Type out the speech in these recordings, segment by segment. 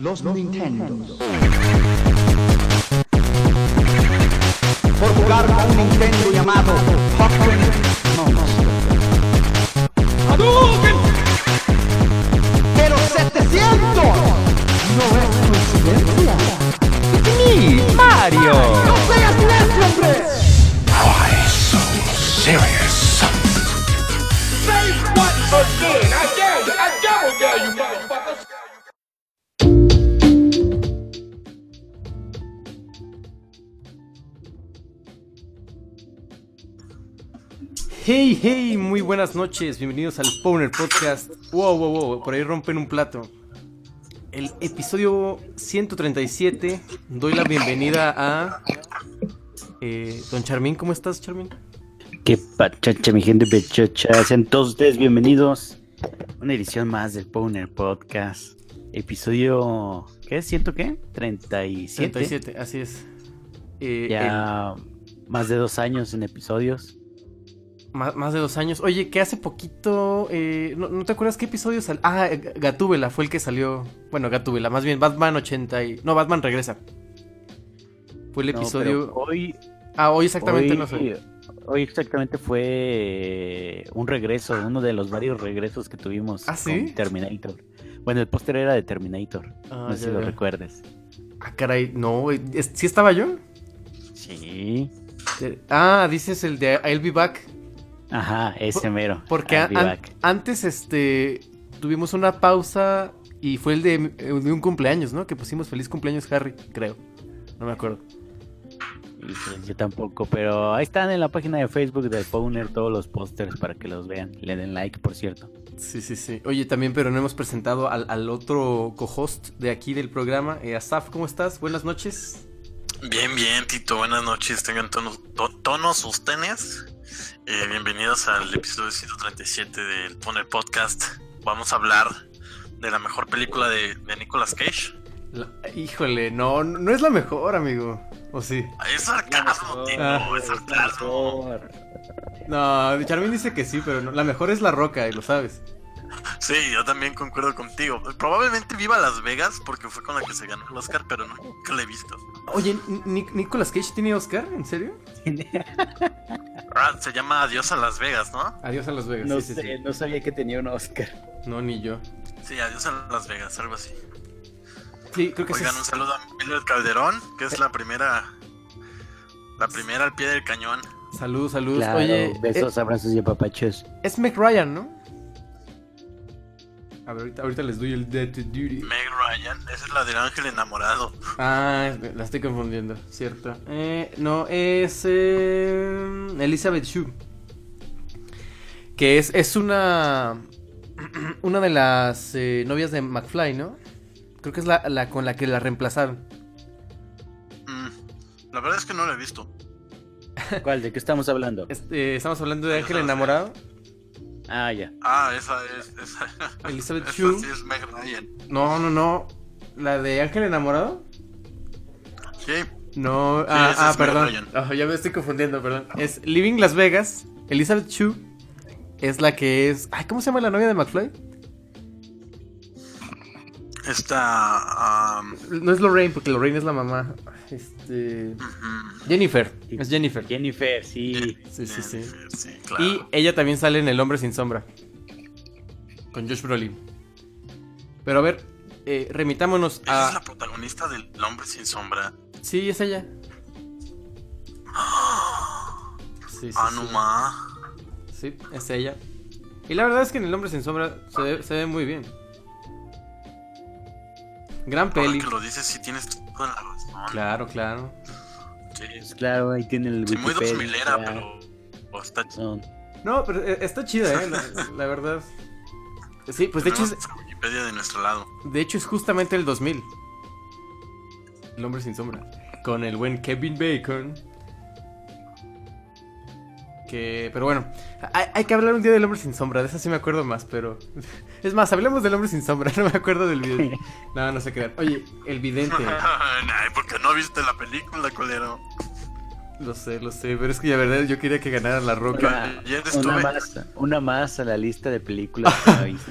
los Nintendo. Por jugar con un Nintendo llamado Monster. Pero Hey, muy buenas noches, bienvenidos al Powner Podcast. Wow, wow, wow, por ahí rompen un plato. El episodio 137, doy la bienvenida a... eh, Don Charmín, ¿cómo estás, Charmín? Qué pachacha, mi gente pechocha. Sean todos ustedes bienvenidos. Una edición más del Powner Podcast. Episodio. ¿Qué? ¿Ciento qué? 37. 37, así es. Eh, Ya más de dos años en episodios. Más, más de dos años. Oye, que hace poquito... eh, ¿no, no te acuerdas qué episodio salió? Ah, eh, Gatúbela fue el que salió... Bueno, Gatúbela, más bien Batman 80 y... No, Batman regresa. Fue el No, episodio... hoy. Ah, hoy exactamente hoy, no sé. Hoy exactamente fue eh, un regreso, uno de los varios regresos que tuvimos ¿Ah, sí? con Terminator. Bueno, el póster era de Terminator. Ah, no sé si lo recuerdes. Ah, caray, no, ¿sí estaba yo? Sí. Ah, dices el de I'll Be Back. Ajá, ese Por- mero. Porque an- antes, este, tuvimos una pausa y fue el de, de un cumpleaños, ¿no? Que pusimos feliz cumpleaños Harry, creo. No me acuerdo. Yo tampoco, pero ahí están en la página de Facebook del Powner todos los pósters para que los vean. Le den like, por cierto. Sí, sí, sí. Oye, también, pero no hemos presentado al, al otro co-host de aquí del programa. Eh, Asaf, ¿cómo estás? Buenas noches. Bien, bien, Tito, buenas noches. Tengan tonos, to- tonos ustedes. Eh, bienvenidos al episodio 137 del Poner Podcast. Vamos a hablar de la mejor película de, de Nicolas Cage. La- híjole, no, no es la mejor, amigo. ¿O sí? Es sarcasmo, Tito, Ah. es sarcasmo. No, Charmin dice que sí, pero no, la mejor es La Roca, y lo sabes. Sí, yo también concuerdo contigo. Probablemente viva Las Vegas porque fue con la que se ganó el Oscar, pero no, nunca la he visto. Oye, Ni- Nicolas Cage tiene Oscar, ¿en serio? Ah, se llama Adiós a Las Vegas, ¿no? Adiós a Las Vegas. No sí, sí, sé, sí. no sabía que tenía un Oscar. No, ni yo. Sí, Adiós a Las Vegas, algo así. Sí, creo que sí. Oigan, un saludo a Mildred Calderón, que es la primera. La primera al pie del cañón. Salud, salud. Claro, Oye, besos, abrazos y apapachos. eh, es Meg Ryan, ¿no? A ver, ahorita, ahorita les doy el Dead to Duty. Meg Ryan, esa es la del ángel enamorado. Ah, la estoy confundiendo, cierto. Eh, no, es eh, Elizabeth Shue. Que es, es una. Una de las eh, novias de McFly, ¿no? Creo que es la, la con la que la reemplazaron. Mm, La verdad es que no la he visto. ¿Cuál? ¿De qué estamos hablando? Este, estamos hablando de Ángel. Enamorado. Ah, ya. Ah, esa es. Esa, Elizabeth esa Shue. sí es Meg Ryan. No, no, no. ¿La de Ángel Enamorado? Sí, No, ah, ah, perdón. Ah, ya me estoy confundiendo, perdón. Es Living Las Vegas. Elizabeth Shue es la que es. Ay, ¿cómo se llama la novia de McFly? esta. am, No es Lorraine, porque Lorraine es la mamá. Este. Jennifer. Es Jennifer. Jennifer, sí. Sí, sí, sí. Jennifer, sí, claro. Y ella también sale en El Hombre Sin Sombra. Con Josh Brolin. Pero a ver, eh, remitámonos Ella es la a. protagonista del Hombre sin sombra. Sí, es ella. Sí, sí, ah, sí. no ma. Sí, es ella. Y la verdad es que en El Hombre Sin Sombra se ve, se ve muy bien. Gran Ahora peli. que lo dices, sí tienes toda la Claro, claro. Sí, Pues claro, ahí tiene el sí, muy dos Wikipedia. milera, pero. o está Son- No, pero está chida, ¿eh? La, la verdad. Sí, pues de hecho, es, Wikipedia de nuestro lado. de hecho es justamente el 2000. El Hombre Sin Sombra. Con el buen Kevin Bacon. Que, pero bueno, hay, hay que hablar un día del Hombre Sin Sombra. De eso sí me acuerdo más, pero. Es más, hablemos del Hombre Sin Sombra. No me acuerdo del video. No, no se crean. Oye, el vidente. Ay, porque no viste la película, colero. Lo sé, lo sé, pero es que la verdad yo quería que ganara La Roca. Una, una estuve. más, una más a la lista de películas que no he visto.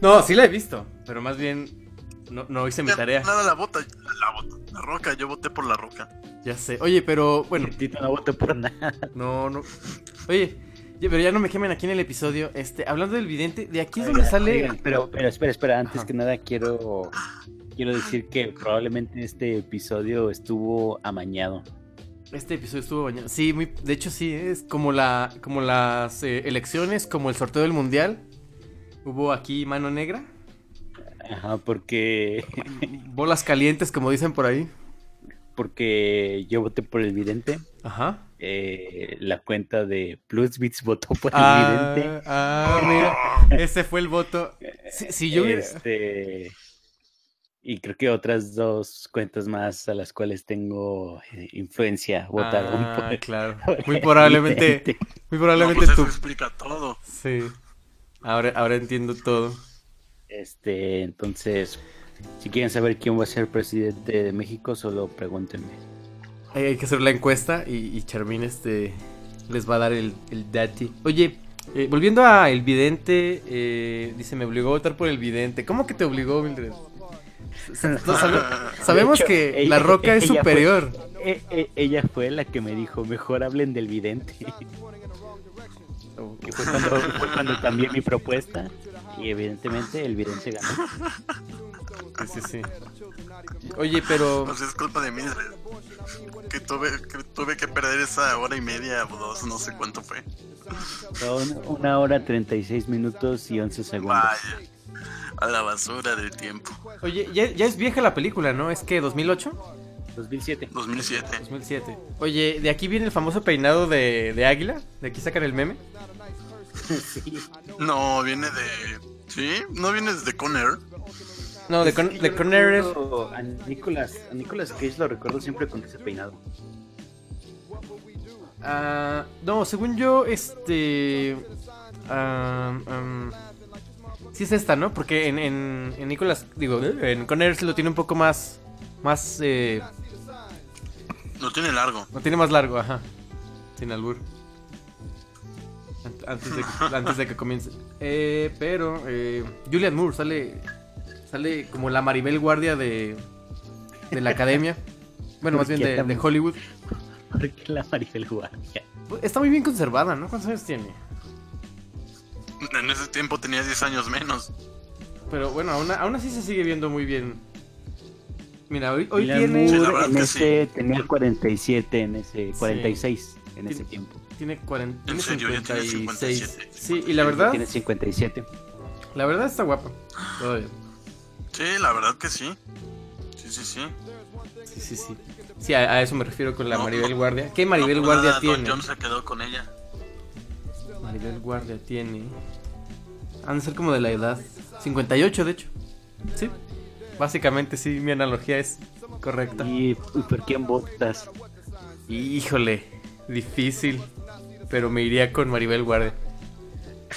No, sí la he visto, pero más bien No, no hice mi tarea. Nada, la bota, la bota, la roca, yo voté por la roca. Ya sé. Oye, pero bueno, Tito no voto por nada. no, no. Oye, pero ya no me quemen aquí en el episodio. Este, hablando del vidente, de aquí es donde sale. Oigan, pero, pero espera, espera, antes Ajá. que nada quiero quiero decir que probablemente este episodio estuvo amañado. Este episodio estuvo bañado. Sí, muy, de hecho sí, es como la, como las eh, elecciones, como el sorteo del mundial. Hubo aquí mano negra, Ajá, porque bolas calientes, como dicen por ahí. porque yo voté por el vidente. Ajá. eh, la cuenta de Plusbits votó por el Ah, vidente. ah, mira, ese fue el voto. Si, si yo hubiera- Este, y creo que otras dos cuentas más a las cuales tengo eh, influencia votaron Ah, por, claro. por Muy probablemente, muy No, probablemente eso tú. explica todo. Sí. Ahora, ahora entiendo todo. Este, entonces, si quieren saber quién va a ser presidente de México, solo pregúntenme. Hay, que hacer la encuesta y, y Charmín este, les va a dar el, el dati. Oye, eh, volviendo a El Vidente, eh, dice, me obligó a votar por El Vidente. ¿Cómo que te obligó, Mildred? Sabe- sabemos hecho, que ella- La Roca es fue- superior. E- e- ella fue la que me dijo, mejor hablen del vidente. Que fue, cuando, fue cuando cambié mi propuesta y evidentemente el vidente ganó. Sí, sí, sí. Oye, pero... Pues es culpa de mí. Que tuve, que tuve que perder esa hora y media o dos, no sé cuánto fue. Son una hora 36 minutos y 11 segundos. Vaya. A la basura del tiempo. Oye, ya, ya es vieja la película, ¿no? ¿Es que 2008? 2007. 2007. 2007. Oye, ¿de aquí viene el famoso peinado de, de águila? ¿De aquí sacan el meme? Sí. No, viene de. ¿Sí? ¿No vienes de Conair? No, de, Con, de es- A Nicolas, a Nicolas Cage lo recuerdo siempre con ese peinado. Ah, no, según yo, este. ah, sí es esta, ¿no? Porque en, en, en Nicolas, digo, en Conner lo tiene un poco más. Más. Eh, Lo tiene largo. lo tiene más largo, ajá. Sin albur. Ant- Antes de, antes de que comience. Eh, pero. Eh, Julian Moore sale. Sale como la Maribel Guardia de. De la academia. Bueno, más bien de, de Hollywood. ¿Por qué la Maribel Guardia? Está muy bien conservada, ¿no? ¿Cuántos años tiene? En ese tiempo tenía 10 años menos. Pero bueno, aún, aún así se sigue viendo muy bien. Mira, hoy, hoy Julian tiene, Sí, en que ese tenía 47 en ese 46 en ese tiempo. Tiene, 40, tiene serio? ¿Ya tiene 56. 57? Sí, y la verdad, tiene 57. la verdad está guapa. Todavía. Sí, la verdad que sí. Sí, sí, sí. Sí, sí, sí. Sí, a, a eso me refiero con la No, Maribel no. Guardia. ¿Qué Maribel No, por Guardia nada, Don tiene? John se quedó con ella. Maribel Guardia tiene. Han de ser como de la edad. 58, de hecho. Sí. Básicamente, sí, mi analogía es correcta. ¿Y, y por quién votas? Híjole, difícil. Pero me iría con Maribel Guardia.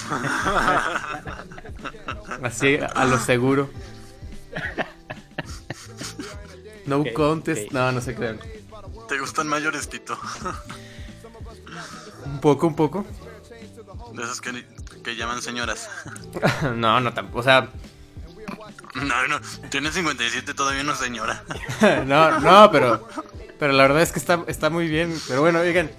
Así, a lo seguro. No Ok, contest. No, no se crean. ¿Te gustan mayores, Tito? Un poco, un poco. De esas que, que llaman señoras. No, no tampoco. O sea, No, no. Tiene 57, todavía no es señora. no, no, pero. Pero la verdad es que está, está muy bien. Pero bueno, oigan.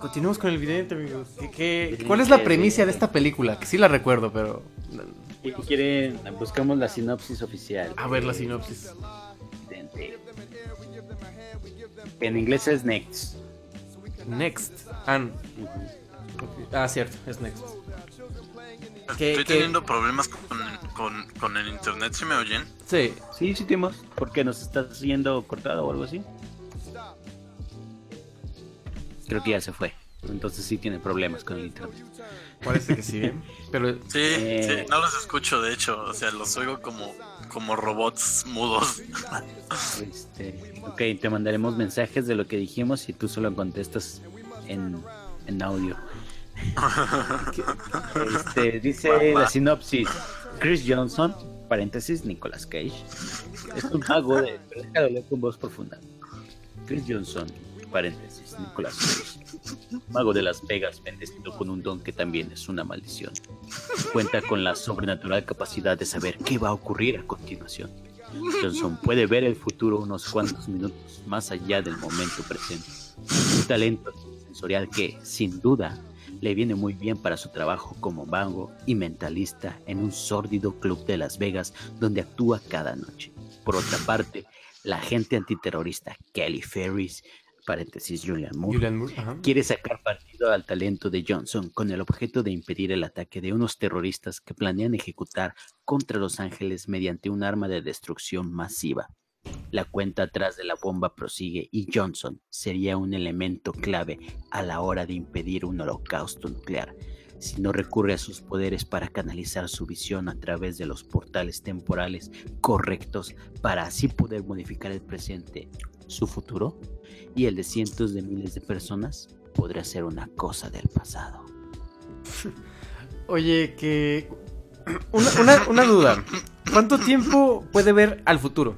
Continuemos con el vidente, amigos. ¿Qué, qué- cuál es la premisa de esta película? Que sí la recuerdo, pero. Si quieren, buscamos la sinopsis oficial. A ver la sinopsis. Vidente. En inglés es Next. Next. An. Ah, cierto, es Next. ¿Qué- Estoy qué? teniendo problemas con, con, con el internet, ¿si me oyen? Sí, Sí, sí tenemos. ¿Por qué nos estás yendo cortado o algo así? Creo que ya se fue. Entonces sí tiene problemas con el internet. parece que sí. ¿eh? Pero Sí, Eh. sí, no los escucho, de hecho. O sea, los oigo como, como robots mudos. Este, ok, te mandaremos mensajes de lo que dijimos y tú solo contestas en, en audio. Este, dice la sinopsis. Chris Johnson, paréntesis, Nicolas Cage, es un mago de... pero déjalo leer con voz profunda. Chris Johnson, paréntesis, Nicolas Cage, mago de Las Vegas, bendecido con un don que también es una maldición. Cuenta con la sobrenatural capacidad de saber qué va a ocurrir a continuación. Johnson puede ver el futuro unos cuantos minutos más allá del momento presente. Un talento sensorial que, sin duda, le viene muy bien para su trabajo como mago y mentalista en un sórdido club de Las Vegas donde actúa cada noche. Por otra parte, la agente antiterrorista Kelly Ferris, paréntesis Julian Moore, Julian Moore, quiere sacar partido al talento de Johnson con el objeto de impedir el ataque de unos terroristas que planean ejecutar contra Los Ángeles mediante un arma de destrucción masiva. La cuenta atrás de la bomba prosigue y Johnson sería un elemento clave a la hora de impedir un holocausto nuclear. Si no recurre a sus poderes para canalizar su visión a través de los portales temporales correctos para así poder modificar el presente, su futuro y el de cientos de miles de personas, podría ser una cosa del pasado. Oye, que. Una, una- una duda. ¿Cuánto tiempo puede ver al futuro?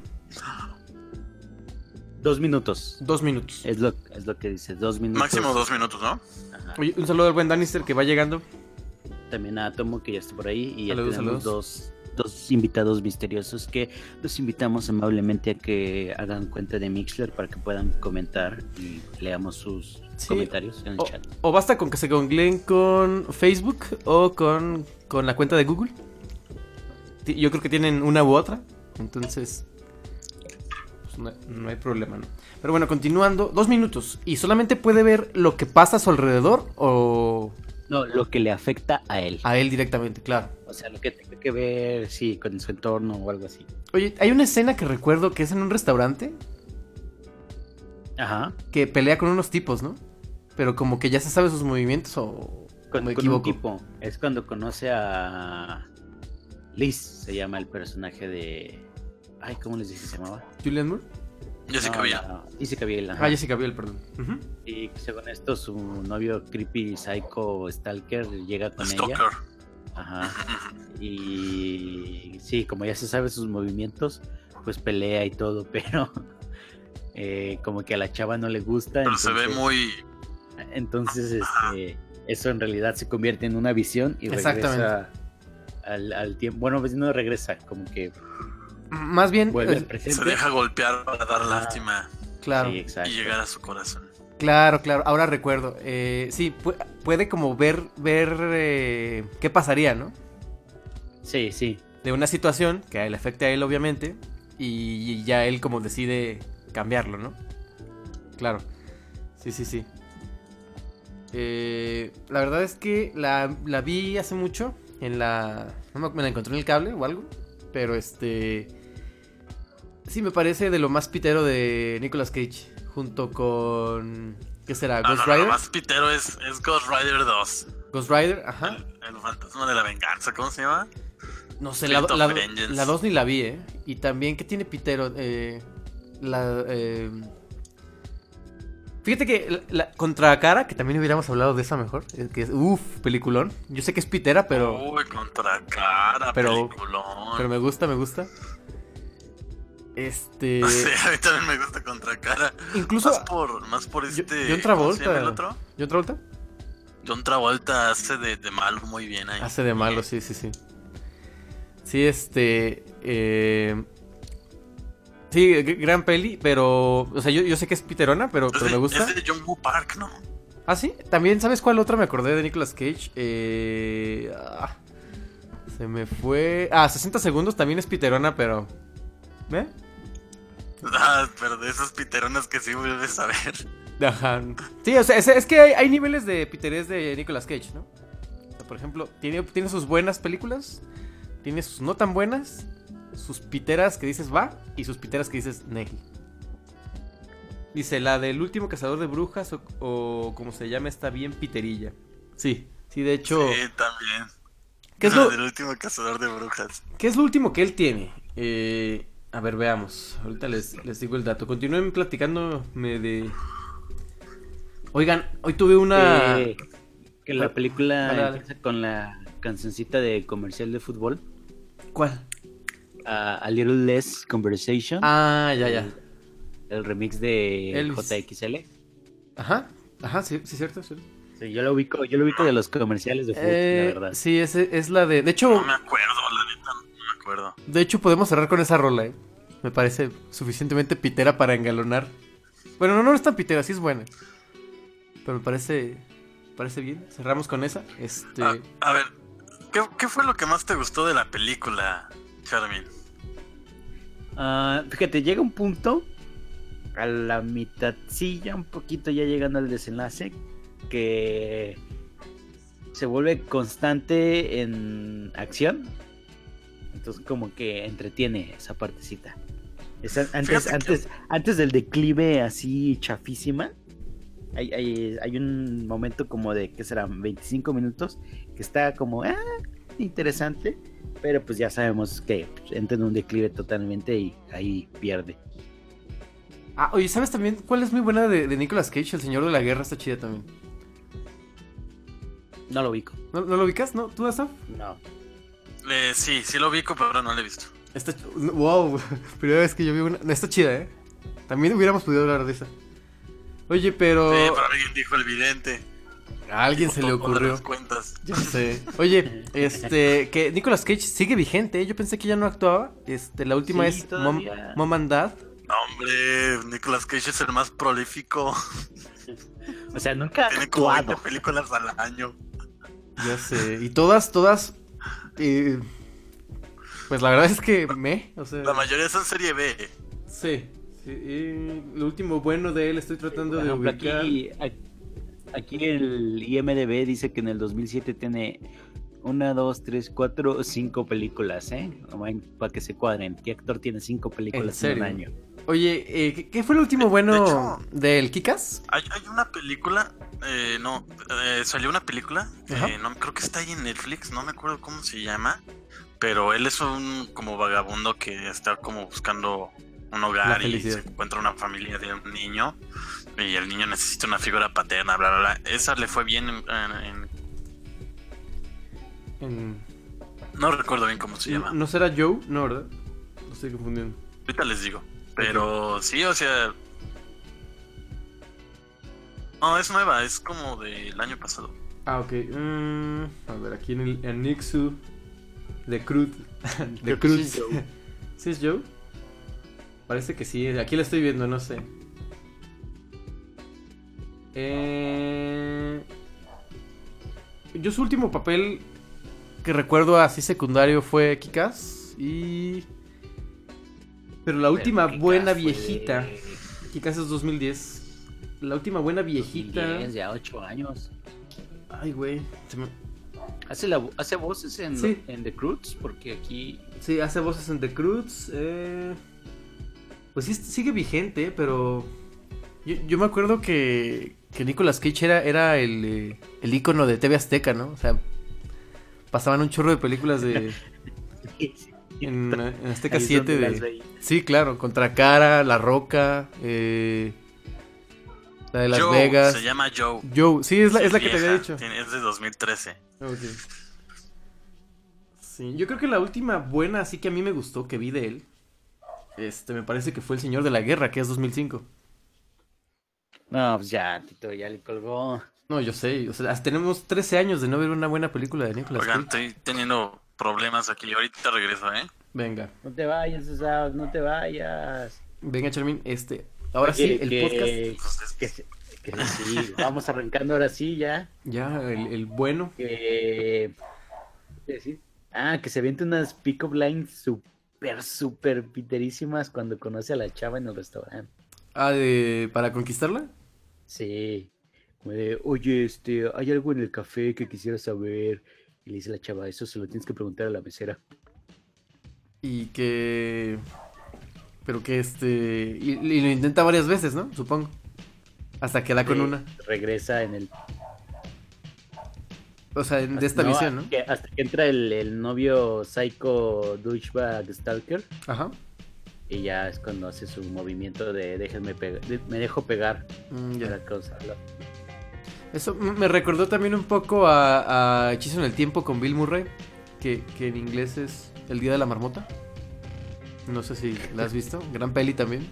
Dos minutos. Dos minutos. Es lo, es lo que dice, dos minutos. Máximo dos minutos, ¿no? Ajá. Oye, un saludo al buen Danister que va llegando. También a Tomo que ya está por ahí y ya Saludos, tenemos saludos. dos, dos invitados misteriosos que los invitamos amablemente a que hagan cuenta de Mixler para que puedan comentar y leamos sus Sí. comentarios en el O, chat. o basta con que se googleen con Facebook o con, con la cuenta de Google. Yo creo que tienen una u otra. Entonces. pues no, no hay problema, ¿no? Pero bueno, continuando. Dos minutos. ¿Y solamente puede ver lo que pasa a su alrededor o No, lo que le afecta a él. a él directamente? Claro. O sea, lo que tenga que ver, sí, con su entorno o algo así. Oye, hay una escena que recuerdo que es en un restaurante Ajá. que pelea con unos tipos, ¿no? Pero como que ya se sabe sus movimientos o Con, me con un tipo. Es cuando conoce a Liz, se llama el personaje de. Ay, ¿cómo les dije se llamaba? Julian Moore. Jessica No, Biel. no, Jessica Biel, ajá. Ah, Jessica Biel, perdón. Ujú. Y según esto, su novio creepy, psycho, stalker llega con ella. Stalker. Ajá. Y sí, como ya se sabe sus movimientos, pues pelea y todo, pero eh, como que a la chava no le gusta. Pero se ve entonces- muy. Entonces, este, eso en realidad se convierte en una visión y Exactamente. regresa al, al tiempo. Bueno, pues no regresa, como que Más bien, vuelve eh, presente. Se deja golpear para dar lástima claro. Sí, y llegar a su corazón. Claro, claro, ahora recuerdo. Eh, sí, pu- puede como ver, ver eh, qué pasaría, ¿no? Sí, sí. De una situación que le afecte a él, obviamente, y ya él como decide cambiarlo, ¿no? Claro. Sí, sí, sí. Eh, la verdad es que la, la vi hace mucho en la... No me, me la encontré en el cable o algo, pero este... Sí, me parece de lo más pitero de Nicolas Cage, junto con... ¿Qué será? No, ¿Ghost no, Rider? lo más pitero es, es Ghost Rider 2. Ghost Rider, ajá. El, el fantasma de la venganza, ¿cómo se llama? No sé, la, Fate la, Vengeance. la 2 ni la vi, ¿eh? Y también, ¿qué tiene Pitero? Eh, la, eh, Fíjate que la, la- contra cara, que también hubiéramos hablado de esa mejor, que es, uff, peliculón. Yo sé que es pitera, pero, Uy, contra cara, pero- peliculón. pero me gusta, me gusta. Este... Sí, a mí también me gusta contra cara. Incluso... Más por, más por Yo- este. John ¿cómo se llama Travolta. el otro? ¿John Travolta? John Travolta hace de, de malo muy bien ahí. Hace de malo, sí, sí, sí. Sí, este. eh, Sí, gran peli, pero. O sea, yo, yo sé que es piterona, pero, pero de, me gusta. es de John Woo Park, ¿no? Ah, sí. También, ¿sabes cuál otra me acordé de Nicolas Cage? Eh, ah, se me fue. Ah, 60 segundos también es piterona, pero. ¿Ve? Ah, pero de esas piteronas que sí vuelves a ver. Ajá. Sí, o sea, es, es que hay, hay niveles de piterés de Nicolas Cage, ¿no? O sea, por ejemplo, tiene, tiene sus buenas películas, tiene sus no tan buenas, sus piteras que dices va y sus piteras que dices negli. Dice, la del último cazador de brujas o, o como se llama está bien piterilla. Sí, sí, de hecho... Sí, también. ¿qué, es La lo, del último cazador de brujas. qué es lo último que él tiene? Eh, a ver, veamos. Ahorita les, les digo el dato. Continúen platicándome de... Oigan, hoy tuve una... Que, que la película Dale, dale. empieza con la cancioncita de comercial de fútbol. ¿Cuál? A, a Little Less Conversation. Ah, ya, ya. El remix de Elvis. JXL. Ajá, ajá, sí, sí, cierto. Sí, Sí, yo lo ubico, yo lo ubico de los comerciales de fútbol, Eh, la verdad. sí es, es la de. De hecho, no me acuerdo. De hecho, podemos cerrar con esa rola, ¿eh? Me parece suficientemente pitera para engalonar. Bueno, no, no es tan pitera, sí es buena. Pero me parece. Parece bien. Cerramos con esa. Este. Ah, a ver, ¿qué, qué fue lo que más te gustó de la película, Charmin? Ah, fíjate, llega un punto a la mitad, sí, ya un poquito ya llegando al desenlace, que se vuelve constante en acción. Entonces como que entretiene esa partecita. Antes, antes, antes del declive así chafísima, hay, hay, hay un momento como de, ¿qué serán? 25 minutos, que está como, ah, interesante, pero pues ya sabemos que entra en un declive totalmente y ahí pierde. Ah, oye, ¿sabes también cuál es muy buena de, de Nicolas Cage? El Señor de la Guerra está chida también. No lo ubico. ¿No, no lo ubicas? ¿No? ¿Tú, Asaf? No. Eh, sí, sí lo ubico, pero no lo he visto. Está. ch- Wow, primera vez que yo vi una. Está chida, ¿eh? También hubiéramos podido hablar de esa. Oye, pero. Eh, pero alguien dijo el vidente. A alguien se le ocurrió. las cuentas. Ya sé. Oye, este, que Nicolas Cage sigue vigente. ¿eh? Yo pensé que ya no actuaba. Este, la última Sí, es Mom, todavía. Mom and Dad. No, hombre, Nicolas Cage es el más prolífico. O sea, nunca ha Tiene como 20 actuado. películas al año. Ya sé. Y todas, todas. Eh, pues la verdad es que me. O sea. La mayoría son serie B. Sí. sí, y lo último bueno de él estoy tratando de ubicar. aquí, aquí el IMDB dice que en el 2007 tiene una, dos, tres, cuatro, cinco películas, ¿eh? Para que se cuadren. ¿Qué actor tiene cinco películas en, un año? Oye, eh, ¿qué, fue el último bueno de hecho- del Kikas? Hay, hay una película, eh, no, eh, salió una película, eh, no, creo que está ahí en Netflix, no me acuerdo cómo se llama, pero él es un como vagabundo que está como buscando un hogar y se encuentra una familia de un niño y el niño necesita una figura paterna, bla, bla, bla. Esa le fue bien en, en- en- En- no recuerdo bien cómo se llama. ¿No será Joe? No, ¿verdad? Lo estoy confundiendo. Ahorita les digo. Pero sí, o sea. No, es nueva, es como del año pasado. Ah, ok. Mm, a ver, aquí en el en Nixu. De Cruz. De Cruz. Joe. ¿Sí es Joe? Parece que sí. Aquí la estoy viendo, no sé. Eh... Yo su último papel que recuerdo así secundario fue Kikas y... Pero la última Pero buena viejita, de Kikas es 2010. La última buena viejita... 2010, ya ocho años. Ay, güey. me- ¿Hace, la, hace voces en, Sí. en The Croods? Porque aquí Sí, hace voces en The Cruz. eh, Pues sí, sigue vigente, pero. Yo, yo me acuerdo que, que Nicolas Cage era, era el, eh, el ícono de TV Azteca, ¿no? O sea, pasaban un chorro de películas de. En, en Azteca Ahí es 7 donde las de. Sí, claro, Contra Cara, La Roca, eh, la de Las Joe, Vegas. Se llama Joe. Joe, sí, es la, Sí, es la que te había dicho. tiene- es de 2013. Ok. Sí, yo creo que la última buena, así que a mí me gustó, que vi de él, este, me parece que fue El Señor de la Guerra, que es 2005. No, pues ya, Tito, ya le colgó. No, yo sé, o sea, tenemos 13 años de no ver una buena película de Nicolas Oigan, Cage. estoy teniendo problemas aquí. Ahorita regreso, ¿eh? Venga, No te vayas, no te vayas. venga, Charmin, este, ahora sí, el que- podcast, Entonces, Que, se- que sí, vamos arrancando ahora sí ya. ya, el, el bueno. Que. ¿qué decir? Ah, que se viente unas pick-up lines súper, súper piterísimas cuando conoce a la chava en el restaurante. Ah, de, para conquistarla. Sí. Como de, oye, este, hay algo en el café que quisiera saber. Y le dice la chava, eso se lo tienes que preguntar a la mesera. Y que... Pero que este... Y, y lo intenta varias veces, ¿no? Supongo. Hasta que da con una. Regresa en el. O sea, de esta visión, ¿no? que- hasta que entra el, el novio psycho douchebag stalker. Ajá. Y ya es cuando hace su movimiento de déjenme pegar, de- me dejo pegar Mm, para causarlo. Eso me recordó también un poco a, a Hechizo en el Tiempo con Bill Murray, que, que en inglés es El Día de la Marmota. No sé si la has visto, gran peli también.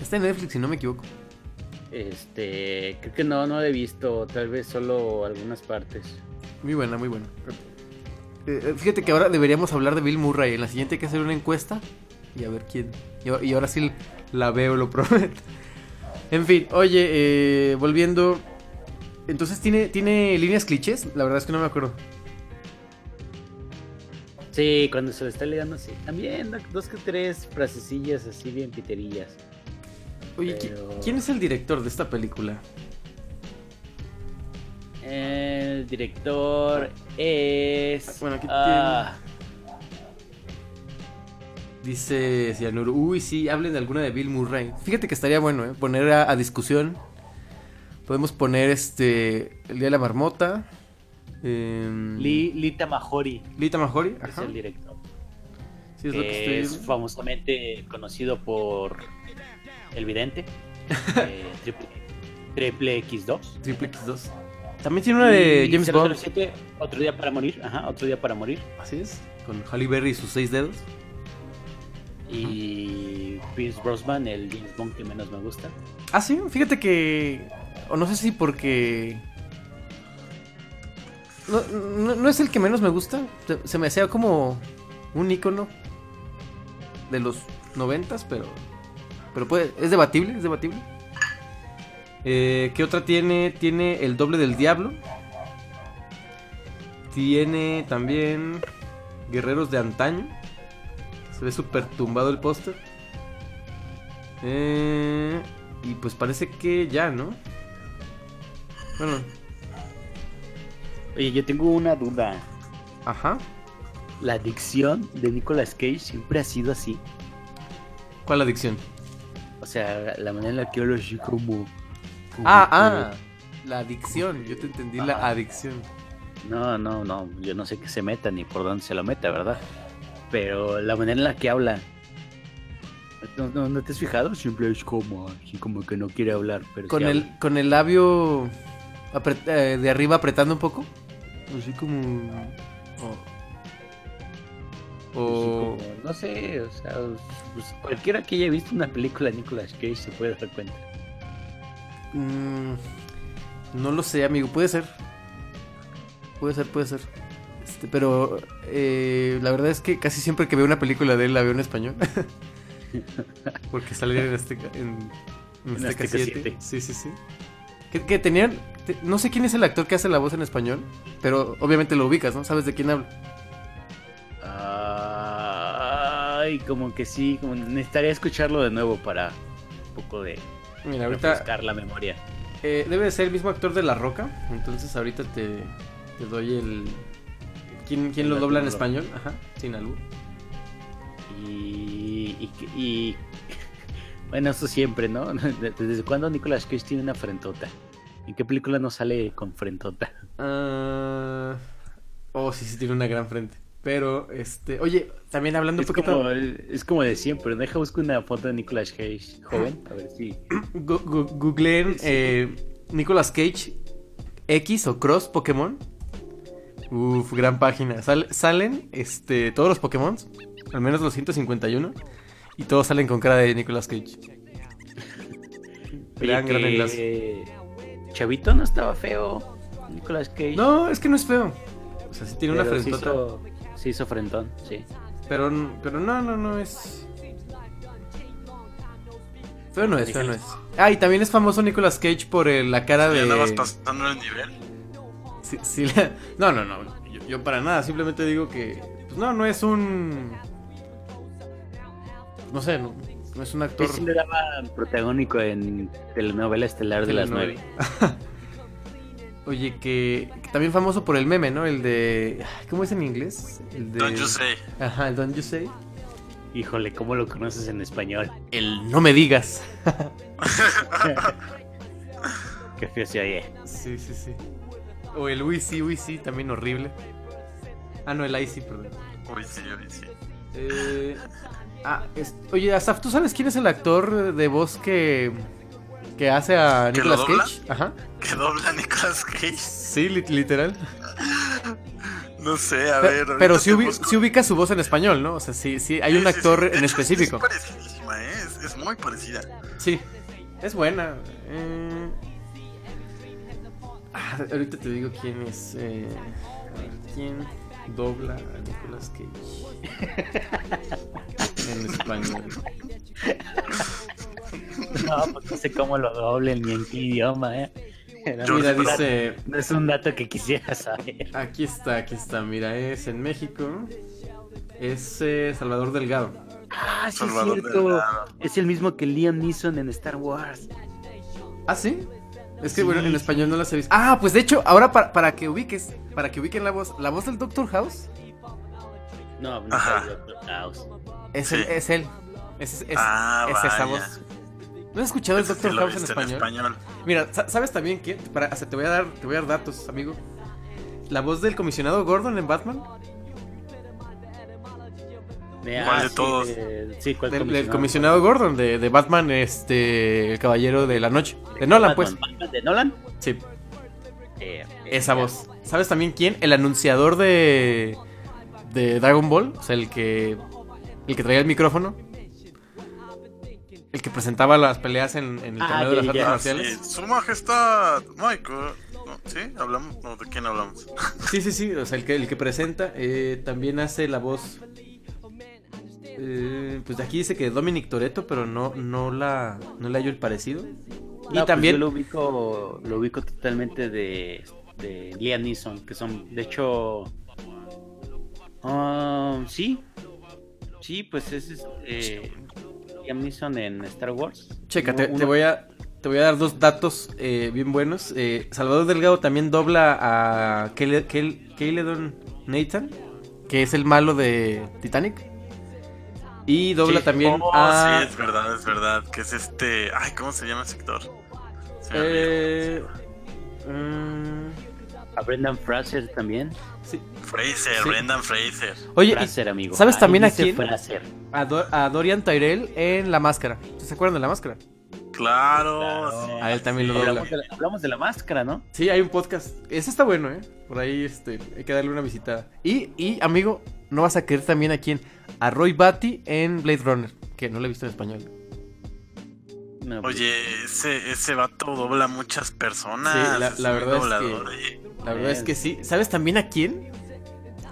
Está en Netflix, si no me equivoco. Este, creo que no, no lo he visto, tal vez solo algunas partes. Muy buena, muy buena. Eh, eh, fíjate que ahora deberíamos hablar de Bill Murray. En la siguiente hay que hacer una encuesta y a ver quién. Y ahora sí la veo, lo prometo. En fin, oye, eh, volviendo. Entonces tiene, tiene líneas clichés, la verdad es que no me acuerdo. Sí, cuando se lo está leyendo, sí. También dos que tres frasecillas así bien piterillas. Oye, ¿qui- Pero- ¿quién es el director de esta película? El director es. Bueno, aquí ah, Dice Cianuro. Uy, sí, hablen de alguna de Bill Murray. Fíjate que estaría bueno, ¿eh? Poner a, a discusión. Podemos poner este. El Día de la Marmota. em, Li- Lita Mahori Lita Mahori. es Ajá. el director. Sí, es lo que estoy es famosamente conocido por El Vidente, eh, triple, triple X2. Triple X2. También tiene una de Y James Bond. 007, Otro día para morir. Ajá, otro día para morir. Así es. Con Halle Berry y sus seis dedos. Y Pierce Brosnan, el James Bond que menos me gusta. Ah, sí, fíjate que. O no sé si porque. No, no, es el que menos me gusta. Se, se me hacía como un icono de los noventas, pero. Pero puede. Es debatible, es debatible. Eh, ¿Qué otra tiene? Tiene el doble del diablo. Tiene también. Guerreros de antaño. Se ve súper tumbado el póster. Eh, y pues parece que ya, ¿no? Bueno, Oye, yo tengo una duda. ajá. La adicción de Nicolas Cage siempre ha sido así. ¿Cuál adicción? O sea, la manera en la que hablo así como. como Ah, ah. La adicción. Yo te entendí la adicción. No, no, no. Yo no sé qué se meta ni por dónde se lo meta, ¿verdad? Pero la manera en la que habla. ¿No, no, no te has fijado? Siempre es como así como que no quiere hablar. Pero Con el, habla. con el labio eh, de arriba apretando un poco. Así como. O. Así o- como, no sé, o sea, pues, cualquiera que haya visto una película de Nicolas Cage se puede dar cuenta. Mm, no lo sé, amigo. Puede ser. Puede ser, puede ser. Este, pero eh, la verdad es que casi siempre que veo una película de él la veo en español. Porque sale en este en, en En Azteca Azteca 7. 7. Sí, sí, sí. Que, que tenían. te- no sé quién es el actor que hace la voz en español. Pero obviamente lo ubicas, ¿no? ¿Sabes de quién hablo? Ay, como que sí, como necesitaría escucharlo de nuevo para un poco de Mira, ahorita refrescar la memoria. eh, debe de ser el mismo actor de La Roca. Entonces ahorita te, te doy el. ¿Quién, quién lo dobla en español? Ajá, sin albur. Y, y, y- bueno, eso siempre, ¿no? ¿Desde cuándo Nicolas Cage tiene una frentota? ¿En qué película no sale con frentota? Ah, oh, sí, sí, tiene una gran frente. Pero, este, oye, también hablando un poquito. como, es como de siempre. Deja buscar una foto de Nicolas Cage joven. A ver si. gu- googleen eh, Nicolas Cage X o Cross Pokémon. Uf, gran página. Sal- salen este, todos los Pokémon, al menos los 151. Y todos salen con cara de Nicolas Cage. Gran, gran enlace. Chavito no estaba feo. Nicolas Cage. No, es que no es feo. O sea, sí tiene una pero frentota. hizo, se hizo frentón, sí. Pero, pero no, no, no es. Feo no es, feo no es. Ah, y también es famoso Nicolas Cage por eh, la cara ¿Ya de. andabas pasando el nivel? Sí, sí, la- No, no, no. Yo, yo para nada. Simplemente digo que. Pues no, no es un. No sé, no, no es un actor. Sí le daba protagónico en telenovela estelar de las nueve. Oye, que, que también famoso por el meme, ¿no? El de. ¿Cómo es en inglés? El de. Don't you say. Ajá, el Don't You Say. Híjole, ¿cómo lo conoces en español? El No Me Digas. Qué feo se oye. Sí, sí, sí. O el Uy sí, también horrible. Ah, no, el sí, perdón. Eh, ah, es- oye, Asaf, ¿tú sabes quién es el actor de voz que, que hace a ¿Que lo Nicolas? Cage? Ajá. ¿Que dobla Nicolas Cage? Sí, li- literal. No sé, a ver. Pero sí, ubi- busco. sí ubica su voz en español, ¿no? O sea, sí, sí, hay un actor en específico. Es, parecidísima, ¿eh? es, es muy parecida. Sí, es buena. Eh, ah, ahorita te digo quién es. eh, a ver, ¿Quién dobla a Nicolas Cage? en español. No, pues no sé cómo lo doblen ni en qué idioma, ¿eh? Un Mira, dice, No es un dato que quisiera saber. aquí está, aquí está, mira, es en México, es eh, Salvador Delgado. Ah, sí Salvador es cierto. Delgado. Es el mismo que Liam Neeson en Star Wars. ¿Ah, sí? Es que Sí, bueno, en español no las he visto. Ah, pues de hecho, ahora para, para que ubiques, para que ubiquen la voz, la voz del Doctor House No, no Ajá. Doctor House. es, Sí. él, es él. Es, es- Ah, es esa voz. ¿No has escuchado el Doctor House en español? Mira, sa- ¿sabes también quién? Para, o sea, te voy a dar, te voy a dar datos, amigo. La voz del comisionado Gordon en Batman, De- ¿Cuál de sí, todos? sí, ¿cuál del, del comisionado? comisionado Gordon de, de Batman, este, el caballero de la noche, de Nolan, pues. Batman, ¿De Nolan? Sí, Eh, esa eh, voz. ¿Sabes también quién? El anunciador de de Dragon Ball, o sea, el que el que traía el micrófono, el que presentaba las peleas en, en el Ah, torneo de las artes. Ah, marciales. sí. Su majestad, Michael. ¿No? ¿Sí? ¿Hablamos? No, ¿De quién hablamos? Sí, sí, sí, o sea, el que, el que presenta eh, también hace la voz. Eh, pues de aquí dice que Dominic Toretto, pero no, no la no le hallo el parecido. no, y pues también yo lo ubico, lo ubico totalmente de, de Liam Neeson, que son, de hecho... ah, sí. Sí, pues es este, Liam Neeson en Star Wars. Checa, te, voy a te voy a dar dos datos eh, bien buenos. Eh, Salvador Delgado también dobla a Caledon Nathan, que es el malo de Titanic. Y dobla Sí. también Oh, a sí, es verdad, es verdad. Que es este. Ay, ¿cómo se llama ese actor? Se me eh, mm, A Brendan Fraser también. sí, Fraser, sí. Brendan Fraser. Oye, y Fraser, amigo. ¿sabes Ahí también a quién? Fraser. a, Do- a Dorian Tyrell en La Máscara. ¿Se acuerdan de La Máscara? Claro, Claro. sí. A él también lo dobla. Hablamos de, la, hablamos de la máscara, ¿no? Sí, hay un podcast. Ese está bueno, ¿eh? Por ahí este, hay que darle una visitada. Y, y, amigo, no vas a querer también a quién? A Roy Batty en Blade Runner, que no lo he visto en español. No, pues, Oye, ese, ese vato dobla muchas personas. Sí, la- es la verdad es doblador, que- oye. La verdad es que sí. ¿Sabes también a quién?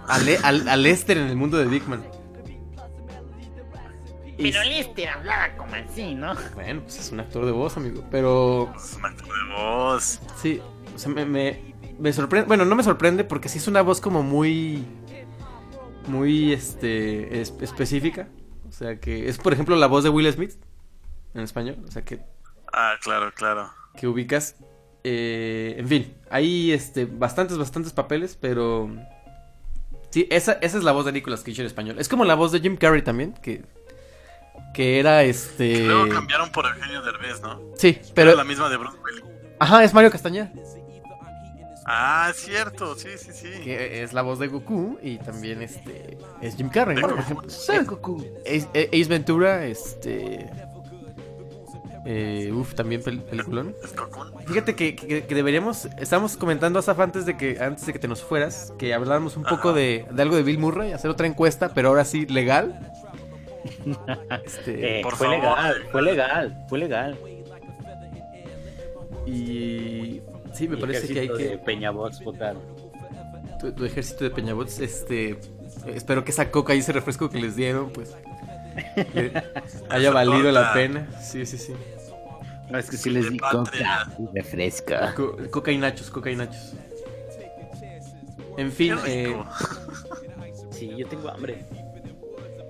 A, Le- al- a Lester en el mundo de Dickman. Pero Lester hablaba como así, ¿no? bueno, pues es un actor de voz, amigo. Pero Es un actor de voz. sí, o sea, me, me, me sorprende. Bueno, no me sorprende porque sí es una voz como muy. Muy este. es- específica. O sea, que es, por ejemplo, la voz de Will Smith en español. O sea, que Ah, claro, claro. que ubicas. Eh, en fin, hay este, bastantes, bastantes papeles, pero... Sí, esa, esa es la voz de Nicolas Cage en español. Es como la voz de Jim Carrey también, que, que era este... Luego cambiaron por Eugenio Derbez, ¿no? Sí, Pero pero... la misma de Bruce Willis. Ajá, es Mario Castañeda, Ah, es cierto, sí, sí, sí. que es la voz de Goku y también este es Jim Carrey, ¿no? Por Goku. ejemplo. Soy Goku. Ace, Ace Ventura, este... Eh, uf, también pel- peliculón. Fíjate que, que- que deberíamos, estábamos comentando Asaf antes de que antes de que te nos fueras, que habláramos un poco de, de algo de Bill Murray, hacer otra encuesta, pero ahora sí legal. Este, Eh, Por fue favor. legal, fue legal, fue legal. y sí, me parece que hay ejército que de Peñabots votaron. tu, tu ejército de Peñabots, este, espero que esa coca y ese refresco que les dieron, pues le haya valido la pena. Sí, sí, sí. No, es que sí les di patria. coca y refresca. Co- coca y nachos, coca y nachos. En fin, eh. Sí, yo tengo hambre.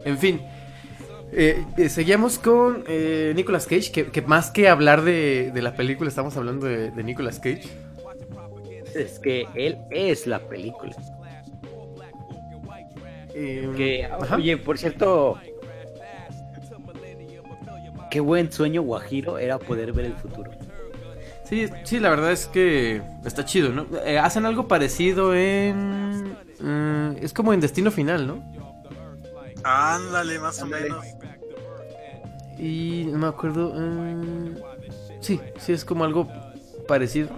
En fin, eh, eh, seguíamos con eh, Nicolas Cage, que, que más que hablar de, de la película, estamos hablando de, de Nicolas Cage. Es que él es la película. Eh, Que, ajá. oye, por cierto, qué buen sueño guajiro era poder ver el futuro. Sí, sí, la verdad es que está chido, ¿no? Eh, hacen algo parecido en... mm, es como en Destino Final, ¿no? Ándale, más Ándale. o menos. Y no me acuerdo... mm, sí, sí, es como algo parecido.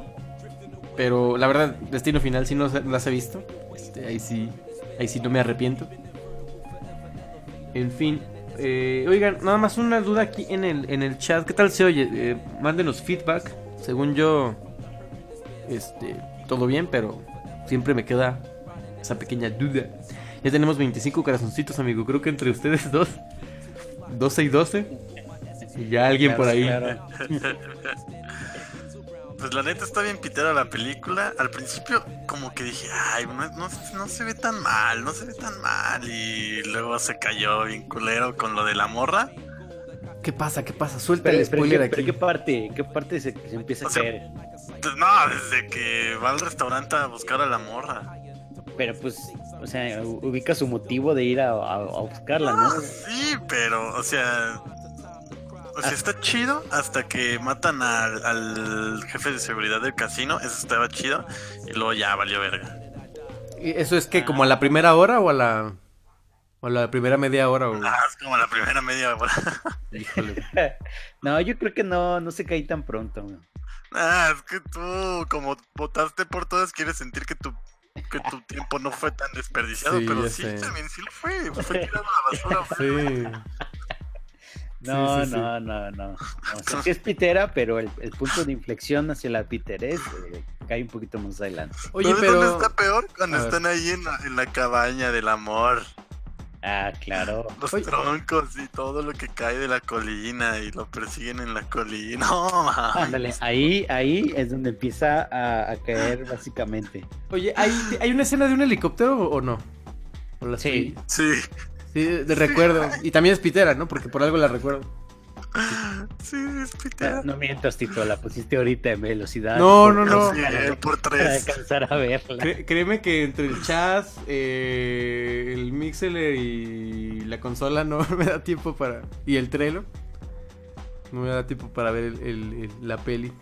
Pero la verdad, Destino Final sí no las he visto. Este, ahí sí, ahí sí no me arrepiento. En fin, eh, oigan, nada más una duda aquí en el, en el chat. ¿Qué tal se oye? Eh, mándenos feedback. Según yo, este, todo bien, pero siempre me queda esa pequeña duda. Ya tenemos 25 corazoncitos, amigo. Creo que entre ustedes dos 12 y 12. Y ya alguien por ahí. Claro. Pues la neta está bien pitera la película. Al principio como que dije, ay, no, no- no se ve tan mal, no se ve tan mal. Y luego se cayó bien culero con lo de la morra. ¿Qué pasa? ¿Qué pasa? Suelta Pero, el spoiler ¿qué, aquí. pero ¿qué parte, qué parte se, se empieza a O sea, caer? Pues no, desde que va al restaurante a buscar a la morra. Pero pues, o sea, ubica su motivo de ir a, a- a buscarla, ¿no? Sí, pero, o sea. O sea, está chido hasta que matan al, al jefe de seguridad del casino. Eso estaba chido. Y luego ya valió verga. ¿Y ¿Eso es que como a la primera hora o a la, o a la primera media hora? O... Ah, es como la primera media hora. Híjole. No, yo creo que no, no se cae tan pronto. güey. Ah, es que tú, como votaste por todas, quieres sentir que tu, que tu tiempo no fue tan desperdiciado. Sí, pero sí, sé. también sí lo fue. Fue tirado a la basura. Sí. No, Sí, sí, sí. no, no, no. O sea, sí es pitera, pero el, el punto de inflexión hacia la piterez eh, cae un poquito más adelante. Oye, ¿Sabes pero... dónde está peor? Cuando A ver. están ahí en la, en la cabaña del amor. Ah, claro. Los Oye. troncos y todo lo que cae de la colina y lo persiguen en la colina. No. Ándale, ahí, ahí es donde empieza a, a caer básicamente. Oye, ¿hay, ¿hay una escena de un helicóptero o no? ¿O la Sí. Sí, Sí, de recuerdo. Y también es pitera, ¿no? Porque por algo la recuerdo. sí, es pitera. No mientas, Tito, la pusiste ahorita en velocidad. No, no, no. Por Para tres. alcanzar a verla. Créeme que entre el chat, eh, el Mixeler y la consola no me da tiempo para... Y el Trello. No me da tiempo para ver el- el- el- la peli.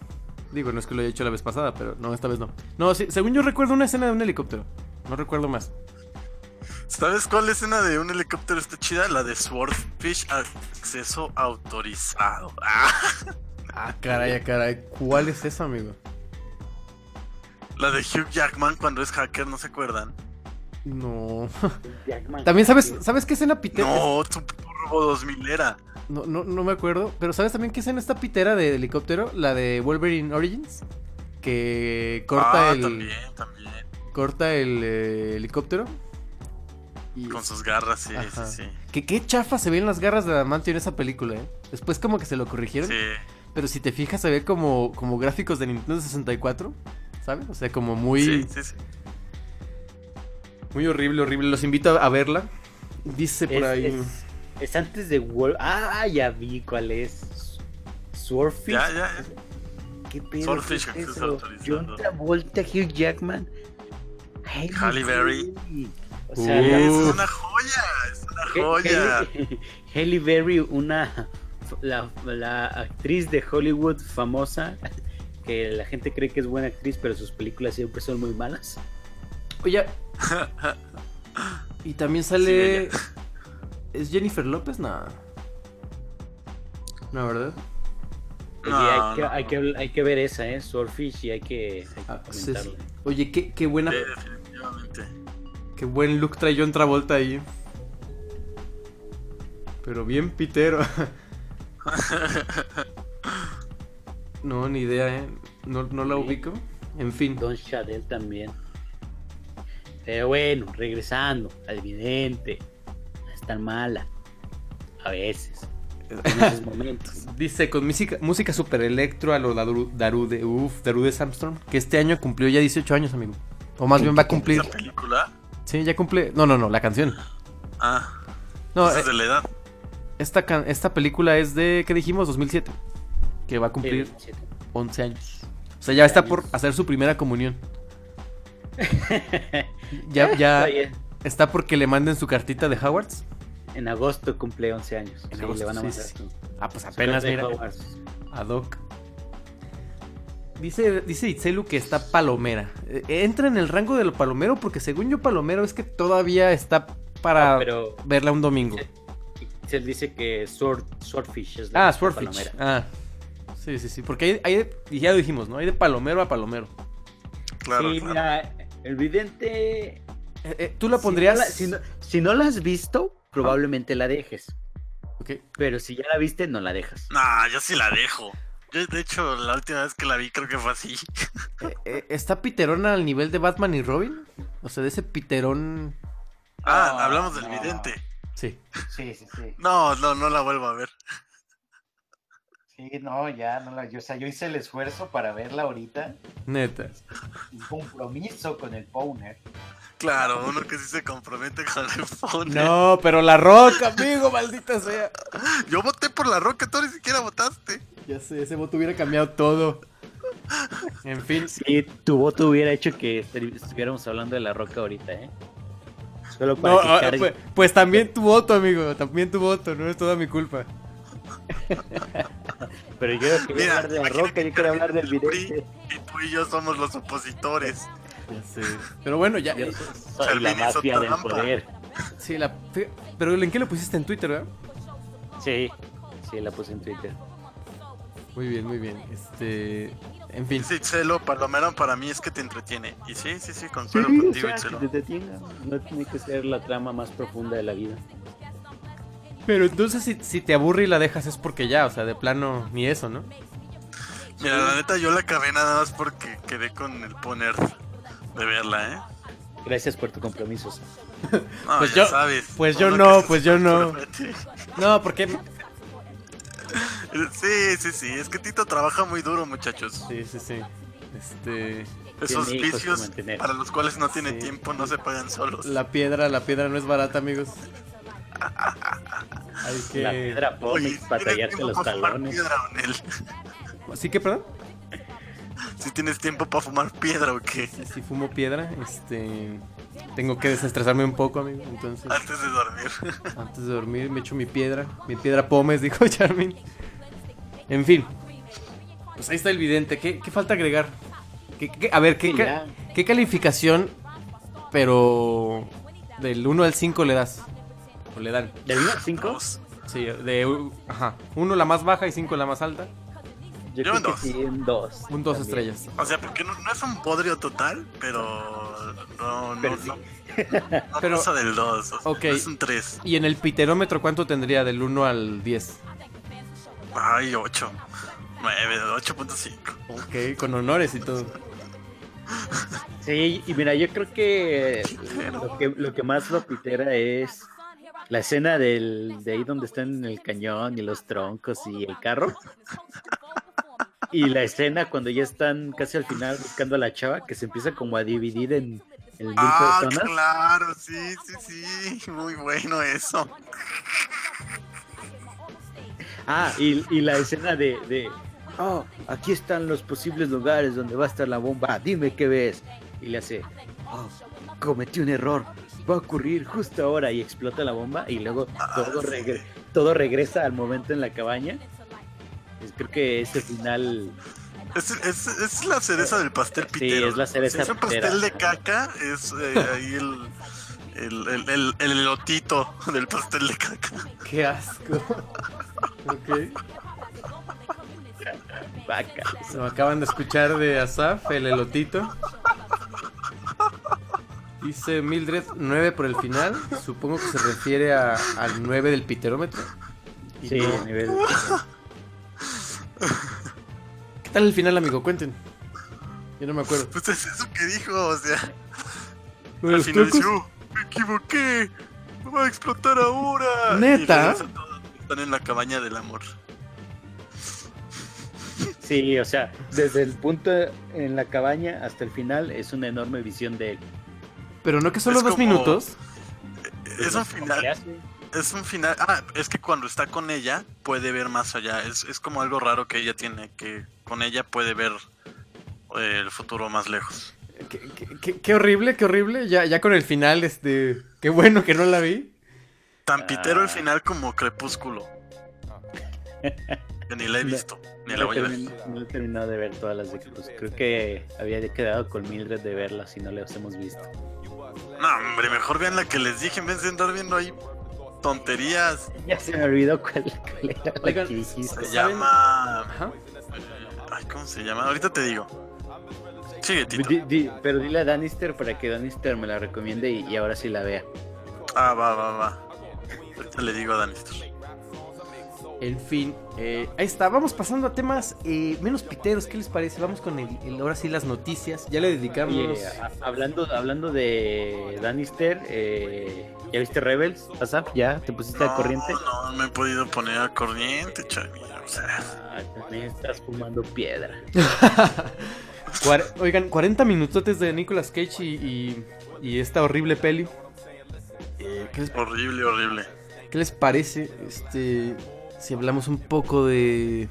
Digo, no es que lo haya hecho la vez pasada, pero no, esta vez no. No, sí, según yo recuerdo una escena de un helicóptero. No recuerdo más. ¿Sabes cuál escena de un helicóptero está chida? La de Swordfish acceso autorizado. Ah, Ah, caray, ah, caray. ¿Cuál es esa, amigo? la de Hugh Jackman cuando es hacker, ¿no se acuerdan? No. Jackman. También sabes, ¿sabes qué escena pitera? No, tu Turbo 2000 era. No, no, no me acuerdo. Pero ¿sabes también qué escena esta pitera de helicóptero? La de Wolverine Origins. Que corta ah, el. también, también. Corta el eh, helicóptero. Y- Con sus garras, sí, Ajá. sí, sí. Que qué chafa se ven las garras de Adamantio en esa película, ¿eh? Después como que se lo corrigieron. Sí. Pero si te fijas se ve como, como gráficos de Nintendo 64. ¿Sabes? O sea, como muy, Sí, sí, sí. muy horrible, horrible. Los invito a, verla. Dice por Es, ahí. es- es antes de Wolf. Ah, ya vi cuál es. Swordfish. Ya, ya. ¿Qué pedo? Swordfish, ¿Qué es eso? John Travolta, Hugh Jackman. Halle Halle Berry. Berry. O sea, Uh. la- Es una joya, es una joya. Halle- Halle Berry, una la, la actriz de Hollywood famosa que la gente cree que es buena actriz, pero sus películas siempre son muy malas. Oye. y también sale. ¿Es Jennifer López? No. No, ¿verdad? No, hay, que, no, hay, que, hay que ver esa, ¿eh? Swordfish, y hay que, hay que Ah, sí, comentarlo. sí. Oye, qué, qué buena. Sí, definitivamente. Qué buen look trae John Travolta ahí. Pero bien pitero. No, ni idea, ¿eh? No, no la Sí. ubico. En fin. Don Chadel también. Pero bueno, regresando al vidente. No es tan mala. A veces. En esos momentos. Dice con música, música super electro a lo Daru- Darude, uf, Darude Samstorm, que este año cumplió ya 18 años, amigo. O más bien va a cumplir. ¿Esa película? Sí, ya cumple. No, no, no, la canción. Ah, No, esa eh, es de la edad. esta, can- esta película es de, ¿qué dijimos? 2007. Que va a cumplir El siete. 11 años. O sea, ya está por hacer su primera comunión. Ya, ya Oye, está porque le manden su cartita de Howards. en agosto cumple 11 años. En Sí, agosto, le van a sí, mandar sí. su- Ah, pues apenas, mira. Ad hoc. Dice, dice Itzelu que está palomera. Eh, ¿Entra en el rango de lo palomero? Porque según yo, palomero es que todavía está para Ah, pero verla un domingo. se dice que sword, Swordfish es la Ah, Swordfish. palomera. Ah, sí, sí, sí. Porque hay, hay de- y ya lo dijimos, ¿no? Hay de palomero a palomero. Claro, sí, claro. mira, el vidente. Eh, eh, ¿Tú la si pondrías? no la- Si no, si no la has visto, probablemente la dejes. Ok. Pero si ya la viste, no la dejas. Nah, yo sí la dejo. Yo, de hecho, la última vez que la vi creo que fue así. Eh, eh, ¿Está Piterón al nivel de Batman y Robin? O sea, de ese Piterón... Ah, No, hablamos del no. vidente. Sí. Sí, sí, sí. No, no, no la vuelvo a ver. Sí, no, ya, no la, yo, o sea, yo hice el esfuerzo para verla ahorita. Neta. Un compromiso con el Powner. Claro, uno que sí se compromete con el phone. No, pero la roca, amigo, maldita sea. Yo voté por la roca, tú ni siquiera votaste. Ya sé, ese voto hubiera cambiado todo. En fin, Sí, tu voto hubiera hecho que estu- estuviéramos hablando de la roca ahorita, ¿eh? Solo para no, que ah, cargue- pues, pues también tu voto, amigo, también tu voto, no es toda mi culpa. Pero yo quería Mira, hablar de la roca, yo quería hablar del vidente. Y tú y yo somos los opositores. Ya sé. Pero bueno, ya. Yo eh, soy la mafia del poder. Sí, la. Pero ¿en qué lo pusiste en Twitter, verdad? Sí, sí, la puse en Twitter. Muy bien, muy bien. Este. En fin. Dice Itzelo, Palomero para mí es que te entretiene. Y sí, sí, sí, consuelo Sí, o contigo, sea, Itzelo. que te detengan. No tiene que ser la trama más profunda de la vida. Pero entonces si, si te aburre y la dejas es porque ya, o sea, de plano ni eso, ¿no? Mira, la neta yo la acabé nada más porque quedé con el poner de verla, ¿eh? Gracias por tu compromiso. No, Pues ya yo- sabes. pues yo no, pues yo no. No, porque. Sí, sí, sí. Es que Tito trabaja muy duro, muchachos. Sí, sí, sí. Este. Esos vicios para los cuales no tiene Sí. tiempo no se pagan solos. La piedra, la piedra no es barata, amigos. Hay que. La piedra Pónix para ¿tienes tallarte los talones. piedra, Onel? ¿Sí que, perdón? Si tienes tiempo para fumar piedra o qué. Sí, sí, fumo piedra. Este. Tengo que desestresarme un poco, amigo. Entonces, Antes de dormir. antes de dormir me echo mi piedra. Mi piedra pomes, dijo Charmin. En fin. Pues ahí está el vidente. ¿Qué, qué falta agregar? ¿Qué- qué- a ver, ¿qué, Sí, ca-. ¿qué calificación, pero del 1 al 5 le das? ¿O le dan? ¿Del 1 al 5? Dos. Sí, de. Ajá. 1 la más baja y 5 la más alta. Yo Yo creo en que dos. sí, en 2. Un 2 estrellas. O sea, porque no, no es un podrio total, pero no, no, Pero no, sí. no Pero- pasa del 2. Ok. Es un 3. ¿Y en el piterómetro cuánto tendría del 1 al 10? Ay, 8. 9, 8.5. Ok, con honores y todo. Sí, y mira, yo creo que lo que, lo que más lo pitera es la escena del, de ahí donde están en el cañón y los troncos y el carro. Y la escena cuando ya están casi al final buscando a la chava que se empieza como a dividir en, en mil Ah, personas. claro, sí, sí, sí. Muy bueno eso. Ah, y, y la escena de, de, oh, aquí están los posibles lugares donde va a estar la bomba, dime qué ves. Y le hace, oh, cometí un error, va a ocurrir justo ahora y explota la bomba y luego todo, regre- todo regresa al momento en la cabaña. Pues creo que ese final, Es, es, es la cereza del pastel pitero. es la cereza Si es un pastel de caca, es eh, ahí el, el, el, el, el elotito del pastel de caca. Qué asco. Ok. vaca. Se me acaban de escuchar de Asaf, el elotito. Dice Mildred 9 por el final. Supongo que se refiere a- al 9 del piterómetro. Y Sí, no- a nivel- ¿Qué tal el final, amigo? Cuenten. Yo no me acuerdo. Pues es eso que dijo, o sea, ¿Lo de al final? "Oh, me equivoqué, va a explotar ahora. ¿Neta? Y Están en la cabaña del amor. Sí, o sea, desde el punto en la cabaña hasta el final es una enorme visión de él. Pero no que solo Es dos como- minutos. Es un final, es un final. Ah, es que cuando está con ella puede ver más allá. Es, es como algo raro que ella tiene, que con ella puede ver eh, el futuro más lejos. Qué, qué- qué- qué horrible, qué horrible. Ya, ya con el final, este. Qué bueno que no la vi. Tan pitero el Ah. final como Crepúsculo. Que ni la he visto, ni No la he, voy a ver. no he terminado de ver todas las de Cruz. Creo que había quedado con Mildred de verlas si no las hemos visto. No, hombre, mejor vean la que les dije en vez de andar viendo ahí tonterías. Ya se me olvidó cuál, cuál era la Oigan, que dijiste. Se llama. Ay, ¿cómo se llama? Ahorita te digo. Sigue, Tito. Di- di- pero dile a Danister para que Danister me la recomiende y, y ahora sí la vea. Ah, va, va, va. Ahorita le digo a Danister. En fin, eh, ahí está. Vamos pasando a temas eh, menos piteros. ¿Qué les parece? Vamos con el, el- ahora sí las noticias. Ya le dedicamos. Oye, a- hablando, hablando de Lannister, eh, ¿ya viste Rebels? ¿Ya te pusiste al corriente? No, no me he podido poner al corriente, Chavi. O sea, Ah, también estás fumando piedra. Cuar- Oigan, 40 minutotes de Nicolas Cage y, y- y esta horrible peli. Eh, ¿qué, les, horrible, horrible. Qué les parece? Este, si hablamos un poco de.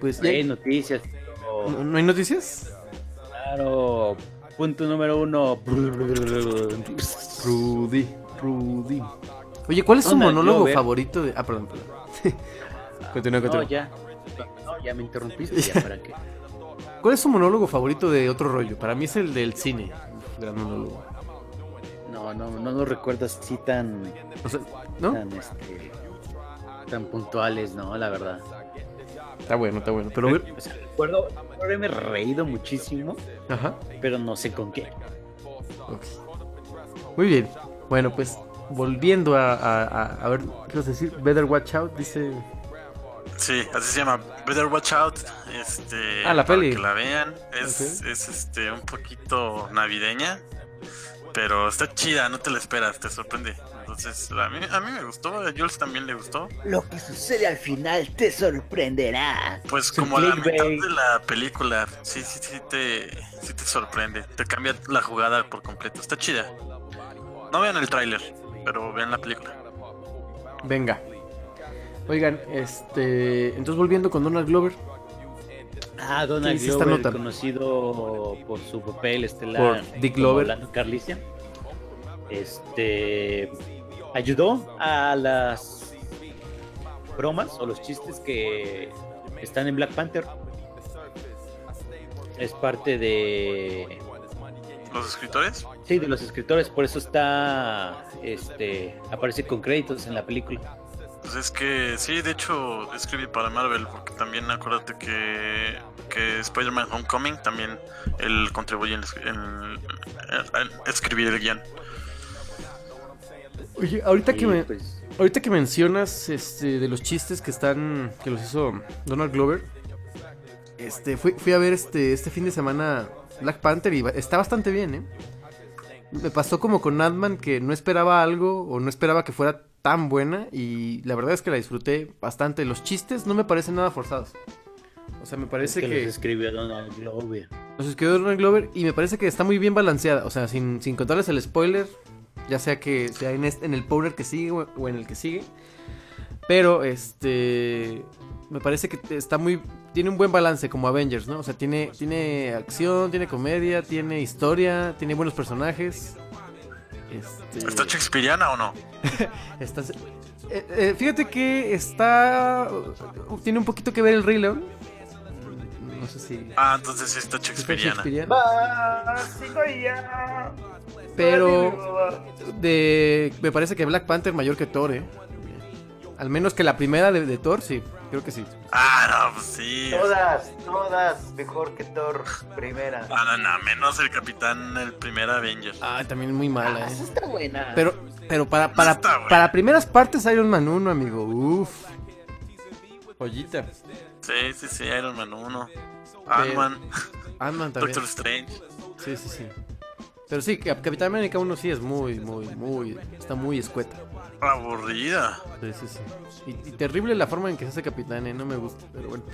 Pues ya- Hay noticias. pero- ¿no, no hay noticias? Claro. Punto número uno. Rudy, Rudy. Oye, ¿cuál es su monólogo favorito de.? Ah, perdón, perdón. continúa, No, continúa. ya. No, ya me interrumpiste. Ya, ¿para qué? ¿Cuál es su monólogo favorito de otro rollo? Para mí es el del cine. Gran monólogo. No, no, no lo recuerdas así tan, O sea, ¿no? tan, este, tan puntuales, no, la verdad. Está bueno, está bueno. Pero, O sea, recuerdo, haberme reído muchísimo, ajá. pero no sé con qué. Muy bien. Bueno, pues volviendo a, a, a- a ver, ¿qué vas a decir? Better Watch Out, dice. Sí, así se llama. Better Watch Out. Este, Ah, la para peli. Que la vean. Es, es este un poquito navideña. Pero está chida, no te la esperas, te sorprende. Entonces, a mí, a mí me gustó, a Jules también le gustó. Lo que sucede al final te sorprenderá. Pues como a la mitad de la película, sí, sí, sí te, sí te sorprende. Te cambia la jugada por completo. Está chida. No vean el tráiler, pero vean la película. Venga. Oigan, este. Entonces volviendo con Donald Glover. Ah, ¿Qué Donald Glover, nota? conocido por su papel estelar Por Dick Glover. Carlicia. Este ayudó a las bromas o los chistes que están en Black Panther. Es parte de ¿Los escritores? sí, de los escritores, por eso está este aparece con créditos en la película. Pues es que sí, de hecho escribí para Marvel, porque también acuérdate que, que Spider-Man Homecoming también él contribuye en, en- en- en escribir el guion. Oye, ahorita que me. pues, Ahorita que mencionas este, de los chistes que están. que los hizo Donald Glover. Este, fui, fui a ver este, este fin de semana Black Panther y está bastante bien, ¿eh? Me pasó como con Ant-Man que no esperaba algo o no esperaba que fuera tan buena y la verdad es que la disfruté bastante. Los chistes no me parecen nada forzados. O sea, me es parece que que, los escribió Donald Glover. los escribió Donald Glover y me parece que está muy bien balanceada. O sea, sin, sin contarles el spoiler, ya sea que sea en, este- en el powder que sigue o o en el que sigue. Pero este me parece que está muy tiene un buen balance como Avengers, ¿no? O sea, tiene tiene acción, tiene comedia, tiene historia, tiene buenos personajes. Este, ¿Está Shakespeareana o no? está- eh, eh, fíjate que está tiene un poquito que ver el Rey León. No sé si Ah, entonces sí está si fue Shakespeareana. Pero de me parece que Black Panther mayor que Thor, ¿eh? Al menos que la primera de, de Thor, sí, creo que sí. Ah, no, pues sí. Todas, todas mejor que Thor primera. Ah, no, no, menos el capitán, el primer Avenger. Ah, también muy mala, Esa ¿eh? está buena. Pero, pero para, para, para primeras partes Iron Man 1, amigo. Uf. Joyita. Sí, sí, sí, Iron Man 1. Ant-Man, Ant-Man también. Doctor Strange. Sí, sí, sí. Pero sí, Cap- Capitán América 1 sí es muy, muy, muy. Está muy escueta. Aburrida. Sí, sí, sí. Y, y terrible la forma en que se hace capitán, ¿eh? no me gusta, pero bueno.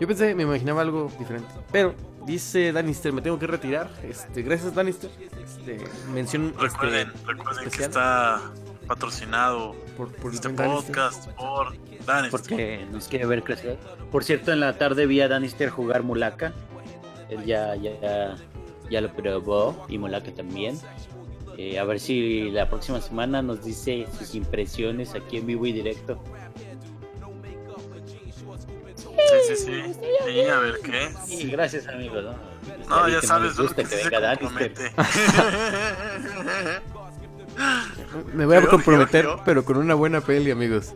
Yo pensé, me imaginaba algo diferente. Pero, dice Danister, me tengo que retirar. Este, gracias Danister. Este, mención Recuerden, este, recuerden que está patrocinado por, por este Danister. podcast por Danister. porque nos quiere ver crecer. Por cierto, en la tarde vi a Danister jugar Mulaka. Él ya, ya, ya lo probó y Mulaka también. Eh, a ver si la próxima semana nos dice sus impresiones aquí en vivo y directo. Sí, sí, sí. Sí, a ver qué. Y gracias, amigos. No, No, ya que sabes, ¿no? gusta que que sí venga compromete. Me voy a comprometer, pero con una buena peli, amigos.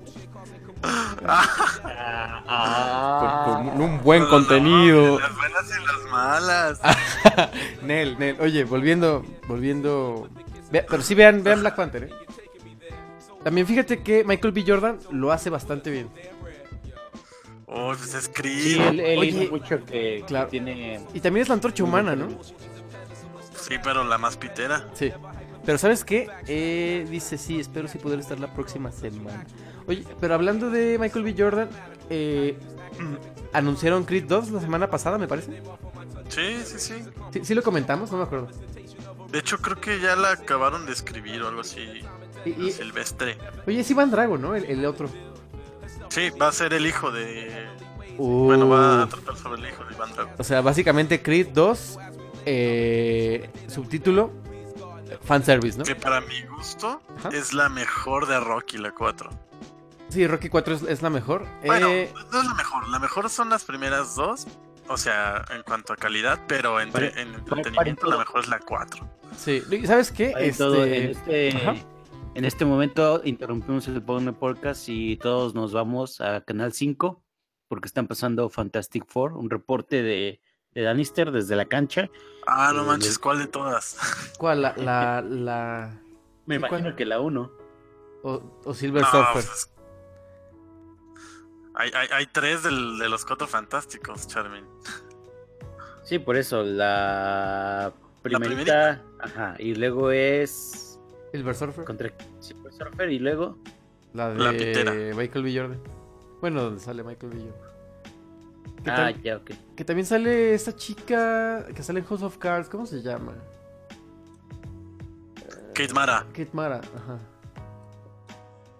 Ah, Con, con un buen no, contenido. Las buenas y las malas. Nel, Nel. Oye, volviendo, volviendo. Ve- pero sí vean, vean Black Panther, ¿eh? También fíjate que Michael B. Jordan lo hace bastante bien. Oh, pues es Sí, Creed. él, él Oye, hizo mucho que, que claro. tiene... Y también es la antorcha humana, ¿no? Sí, pero la más pitera. Sí. Pero ¿sabes qué? Eh, dice, sí, espero sí poder estar la próxima semana. Oye, pero hablando de Michael B. Jordan, eh, anunciaron Creed 2 la semana pasada, me parece. Sí, sí, sí. Sí, sí lo comentamos, no me acuerdo. De hecho, creo que ya la acabaron de escribir o algo así. Y, y- Silvestre. oye, es Iván Drago, ¿no? El, el otro. Sí, va a ser el hijo de. Uh, Bueno, va a tratar sobre el hijo de Iván Drago. O sea, básicamente Creed 2, eh, subtítulo, fanservice, ¿no? Que para mi gusto Ajá. es la mejor de Rocky, la 4. Sí, Rocky 4 es, es la mejor. Bueno, Eh, no es la mejor. La mejor son las primeras dos. O sea, en cuanto a calidad, pero en pare- entretenimiento la mejor es la 4. sí. ¿Y ¿Sabes qué? Todo. En Este, este, ajá. en este momento interrumpimos el Podcast y todos nos vamos a Canal 5 porque están pasando Fantastic Four, un reporte de, de Danister desde la cancha. Ah, no Eh, manches, ¿cuál de todas? ¿Cuál? La, la, la- Me ¿Y imagino cuál? que la 1. o, o Silver No, Surfer? pues, hay, hay, hay tres del- de los cuatro fantásticos, Charmin. Sí, por eso, la primerita. primerita. Ajá, y luego es. Silver Surfer. Contra Silver Surfer y luego. La de La pitera. Michael B. Jordan. Bueno, donde sale Michael B. Jordan. Que, Ah, ya, ok. que también sale esta chica que sale en House of Cards. ¿Cómo se llama? Kate Mara. Kate Mara. Ajá.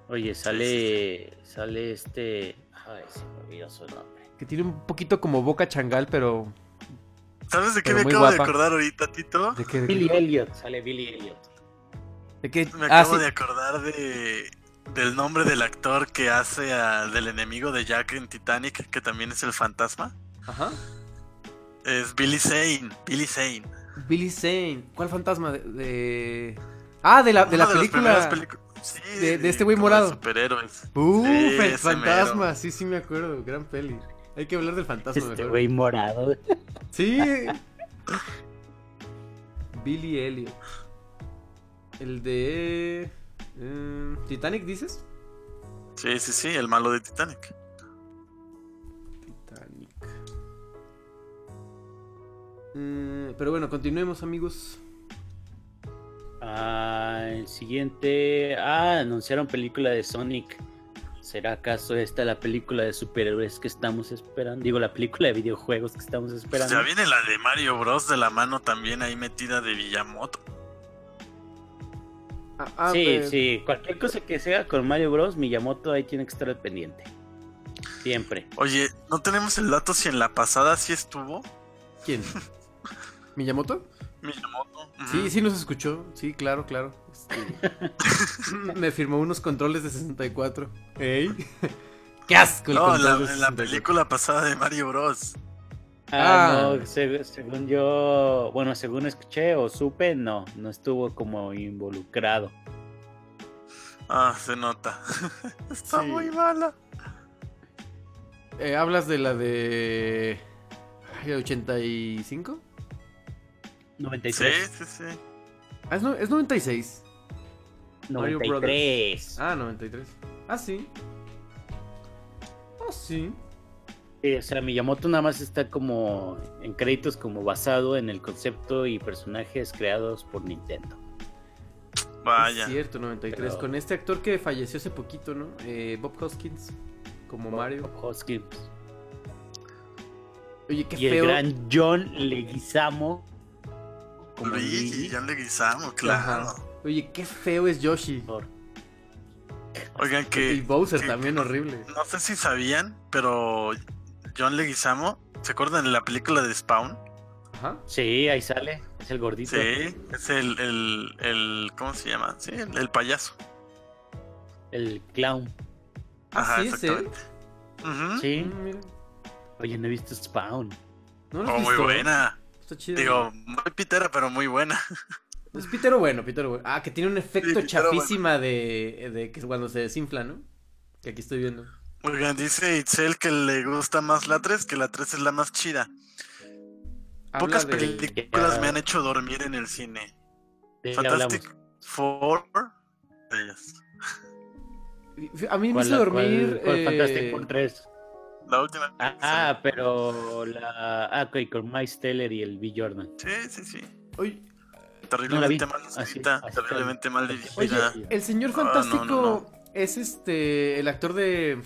Oye, sale. Sale este. Ay, se me olvidó su nombre. Que tiene un poquito como boca changal, pero. ¿Sabes de qué Pero me acabo de acordar ahorita, Tito? ¿De qué? de Billy qué? Elliot, sale Billy Elliot. ¿De qué? Me Ah, acabo sí. de acordar de del nombre del actor que hace a- del enemigo de Jack en Titanic, que también es el fantasma. Ajá. Es Billy Zane. Billy Zane. Billy Zane. ¿Cuál fantasma? De. de- Ah, de la, de la Una las primeras película. pelicu- Sí, de- de este güey morado. superhéroes. Uf, Sí, el ese fantasma. mero. Sí, sí, me acuerdo. Gran peli. Hay que hablar del fantasma. Este güey morado. Sí. Billy Elliot. El de. eh, Titanic, dices? Sí, sí, sí, el malo de Titanic. Titanic. Mm, pero bueno, continuemos, amigos. Ah, el siguiente. Ah, anunciaron película de Sonic. ¿Será acaso esta la película de superhéroes que estamos esperando? Digo, la película de videojuegos que estamos esperando. Ya viene la de Mario Bros. de la mano también ahí metida de Villamoto. Ah, ah, sí, eh, sí, cualquier cosa que sea con Mario Bros, Miyamoto ahí tiene que estar al pendiente. Siempre. Oye, ¿no tenemos el dato si en la pasada sí estuvo ¿Quién? ¿Miyamoto? Miyamoto? Sí, sí nos escuchó. Sí, claro, claro. Este, Me firmó unos controles de 64. ¿Ey? ¡Qué asco el No, en la, en la 64. película pasada de Mario Bros. Ah, Ah. no, se- según yo, bueno, según escuché o supe, no, no estuvo como involucrado. Ah, se nota. Está Sí. muy mala. Eh, ¿Hablas de la de... ay, 85? 93. Sí, sí, sí. Ah, es, no- es 96. Mario 93. Ah, 93. Ah, sí. Ah, sí. Sí, o sea, Miyamoto nada más está como en créditos como basado en el concepto y personajes creados por Nintendo. Vaya. Es cierto, 93. Pero- Con este actor que falleció hace poquito, ¿no? Eh, Bob Hoskins. Como Mario. Bob Hoskins. Oye, qué Y el feo. gran John Leguizamo como Luigi, Luigi. ya le guisamos, claro. Ajá. Oye, qué feo es Yoshi. Por- Oigan, que. y Bowser que- también horrible. No sé si sabían, pero John Leguizamo, ¿se acuerdan de la película de Spawn? Ajá. Sí, ahí sale, es el gordito. Sí, es el, el, el ¿cómo se llama? Sí, el, el payaso. El clown. Ah, sí, es él. Sí. Mm. Oye, no he visto Spawn. ¿No lo has Oh, muy buena. Está chido. Digo, muy pitera, pero muy buena. Es Pitero bueno, Pitero bueno. Ah, que tiene un efecto Sí, chafísima de, de que cuando se desinfla, ¿no? Que aquí estoy viendo. Oigan, dice Itzel que le gusta más la 3, que la 3 es la más chida. Habla Pocas películas me han hecho dormir en el cine. ¿De qué Fantastic? Four de ellas. A mí me ¿Cuál, hizo dormir. cuál- cuál eh, Fantastic Four 3? La última. Ah, ah, pero la. Ah, ok, con Miles Teller y el B. Jordan. Sí, sí, sí. oye, Terriblemente No mal Así- escrita, así terriblemente mal oye, dirigida. el señor Ah, no, fantástico no, no. es este. El actor de.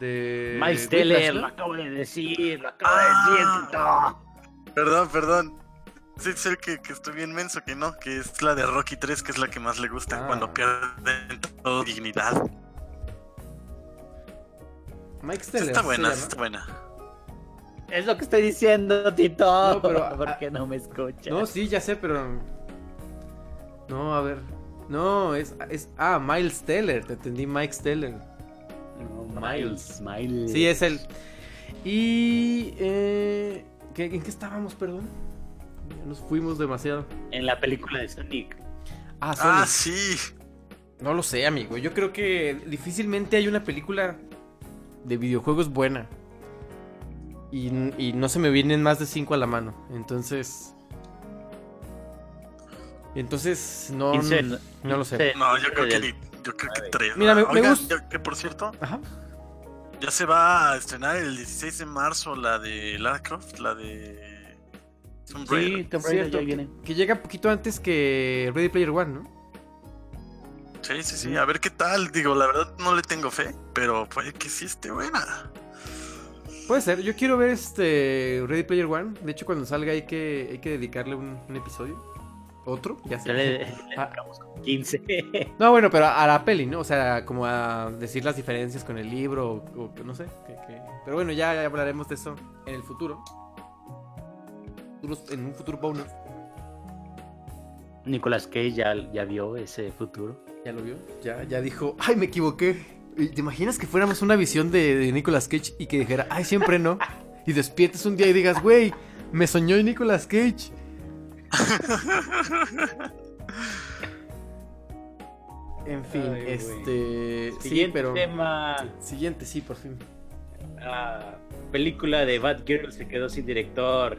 De. Miles Teller, ¿no? lo acabo de decir, lo acabo de decir, Ah. Perdón, perdón. Sí, sé que, que estoy bien menso, que no, que es la de Rocky 3, que es la que más le gusta, Ah. cuando pierden toda dignidad. Mike Sí Steller. está buena, está buena. Es lo que estoy diciendo, Tito. No, pero- ¿Por qué no me escuchas? No, sí, ya sé, pero. No, a ver. No, es. es ah, Miles Teller. Te entendí, Mike Steller. No, Miles, Miles. Sí, es él. Y. Eh, ¿qué- ¿En qué estábamos, perdón? Ya nos fuimos demasiado. En la película de Sonic. Ah, Sonic. Ah, sí. No lo sé, amigo. Yo creo que difícilmente hay una película de videojuegos buena. Y, y no se me vienen más de cinco a la mano. Entonces. Entonces, no, no, 15, no lo sé. 15 No, yo creo que, yo creo que Ay. tres. Mira, me- Oigan, gusta- ya que por cierto, Ajá. ya se va a estrenar el 16 de marzo la de Lara Croft, la de Tomb Sí. Tomb Raider Cierto, ya viene. que llega poquito antes que Ready Player One, ¿no? Sí, sí, sí, a ver qué tal. Digo, la verdad no le tengo fe, pero puede que sí esté buena. Puede ser. Yo quiero ver este Ready Player One. De hecho, cuando salga hay que, hay que dedicarle un, un episodio. ¿Otro? Ya sé. Ya le, le Ah. dedicamos como 15. No, bueno, pero a la peli, ¿no? O sea, como a decir las diferencias con el libro o, o no sé. que- que- Pero bueno, ya, ya hablaremos de eso en el futuro. En un futuro bonus. Nicolas Cage ya, ya vio ese futuro. ¿Ya lo vio? Ya, ya dijo, ay, me equivoqué. ¿Y ¿Te imaginas que fuéramos una visión de, de Nicolas Cage y que dijera, ay, siempre no? Y despiertes un día y digas, güey, me soñó Nicolas Cage. En fin, Ay, este. Sí, Siguiente pero. tema. Siguiente, sí, por fin. La película de Bad Girl se quedó sin director.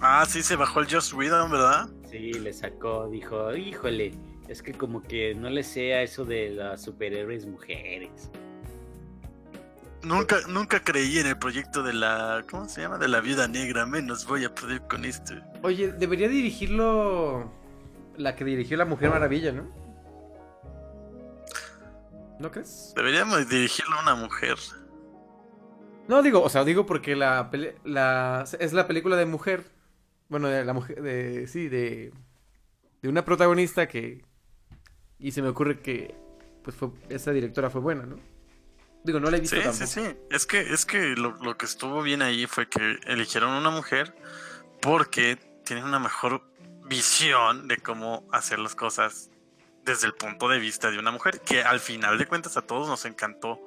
Ah, sí, se bajó el Just Whedon, ¿verdad? Sí, le sacó, dijo, híjole, es que como que no le sea eso de las superhéroes mujeres. Nunca, nunca creí en el proyecto de la. ¿Cómo se llama? De la viuda negra. Menos voy a poder con esto. Oye, debería dirigirlo. La que dirigió La Mujer Maravilla, ¿no? ¿No crees? Deberíamos dirigirlo a una mujer. No, digo, o sea, digo porque la, la es la película de mujer. Bueno, de la mujer, de, sí, de, de una protagonista que... Y se me ocurre que, pues, fue, esa directora fue buena, ¿no? Digo, no la he visto Sí, tampoco. sí, sí. Es que, es que lo, lo que estuvo bien ahí fue que eligieron una mujer porque tiene una mejor visión de cómo hacer las cosas desde el punto de vista de una mujer, que al final de cuentas a todos nos encantó.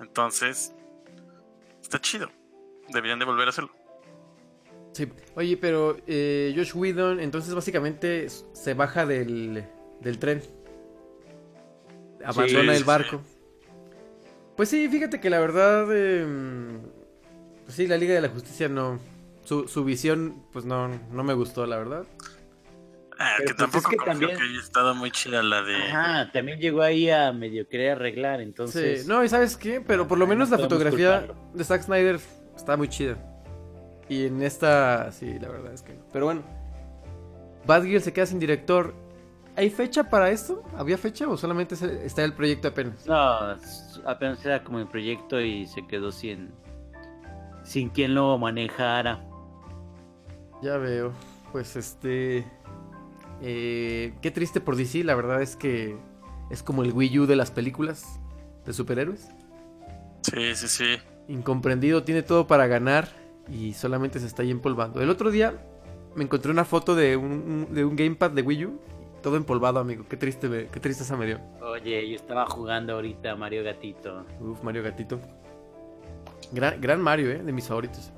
Entonces, está chido. Deberían de volver a hacerlo. Sí. Oye, pero eh, Josh Whedon, entonces básicamente se baja del, del tren. Abandona Sí, el sí, barco. Pues sí, fíjate que la verdad... eh, pues sí, la Liga de la Justicia no... Su, su visión, pues no, no me gustó, la verdad. Ah, que pues tampoco es que confío también- que haya estado muy chida la de... Ajá, también llegó ahí a medio querer arreglar, entonces... Sí, no, y ¿sabes qué? Pero por lo Ay, menos no la fotografía culparlo. de Zack Snyder está muy chida. Y en esta, sí, la verdad es que no. Pero bueno, Bad Girl se queda sin director. ¿Hay fecha para esto? ¿Había fecha o solamente se- está el proyecto apenas? No, apenas era como el proyecto y se quedó sin, sin quien lo manejara. Ya veo. Pues este. eh, qué triste por DC, la verdad es que es como el Wii U de las películas de superhéroes. Sí, sí, sí. Incomprendido, tiene todo para ganar y solamente se está ahí empolvando. El otro día me encontré una foto de un, un- de un gamepad de Wii U, todo empolvado, amigo. Qué triste, me- qué tristeza me dio. Oye, yo estaba jugando ahorita Mario Gatito. Uf, Mario Gatito. Gran, gran Mario, eh, de mis favoritos.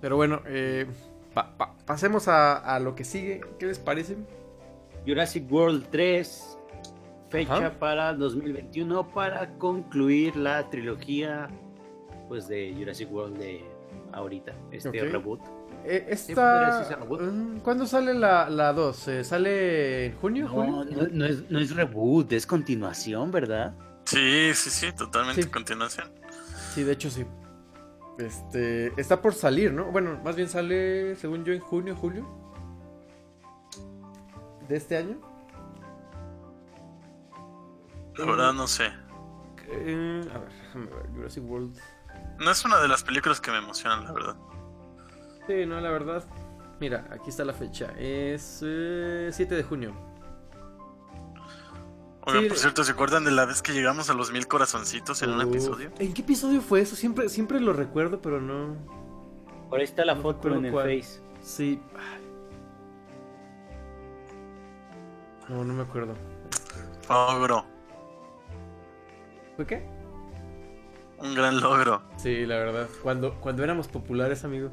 Pero bueno, eh, pa- pa- pasemos a, a lo que sigue. ¿Qué les parece? Jurassic World 3, fecha Ajá. para 2021 para concluir la trilogía pues de Jurassic World de ahorita, este reboot. Eh, podría esta... ¿Cuándo sale la, la 2? Eh, ¿Sale en junio? No, julio? no, no es, no es reboot, es continuación, ¿verdad? Sí, sí, sí, totalmente Sí. continuación. Sí, de hecho sí. Este, está por salir, ¿no? Bueno, más bien sale, según yo, en junio, julio. De este año. La verdad no sé. Eh, a ver, déjame ver, Jurassic World. No es una de las películas que me emocionan, la verdad. Sí, no, la verdad. Mira, aquí está la fecha. Es eh, 7 de junio. Oigan, Sí. por cierto, ¿se acuerdan de la vez que llegamos a los mil corazoncitos en un episodio? ¿En qué episodio fue eso? Siempre, siempre lo recuerdo, pero no. Por ahí está la No foto en el cuál. Face. Sí. No, no me acuerdo. Logro. ¿Fue qué? Un gran logro. Sí, la verdad. Cuando, cuando éramos populares, amigos.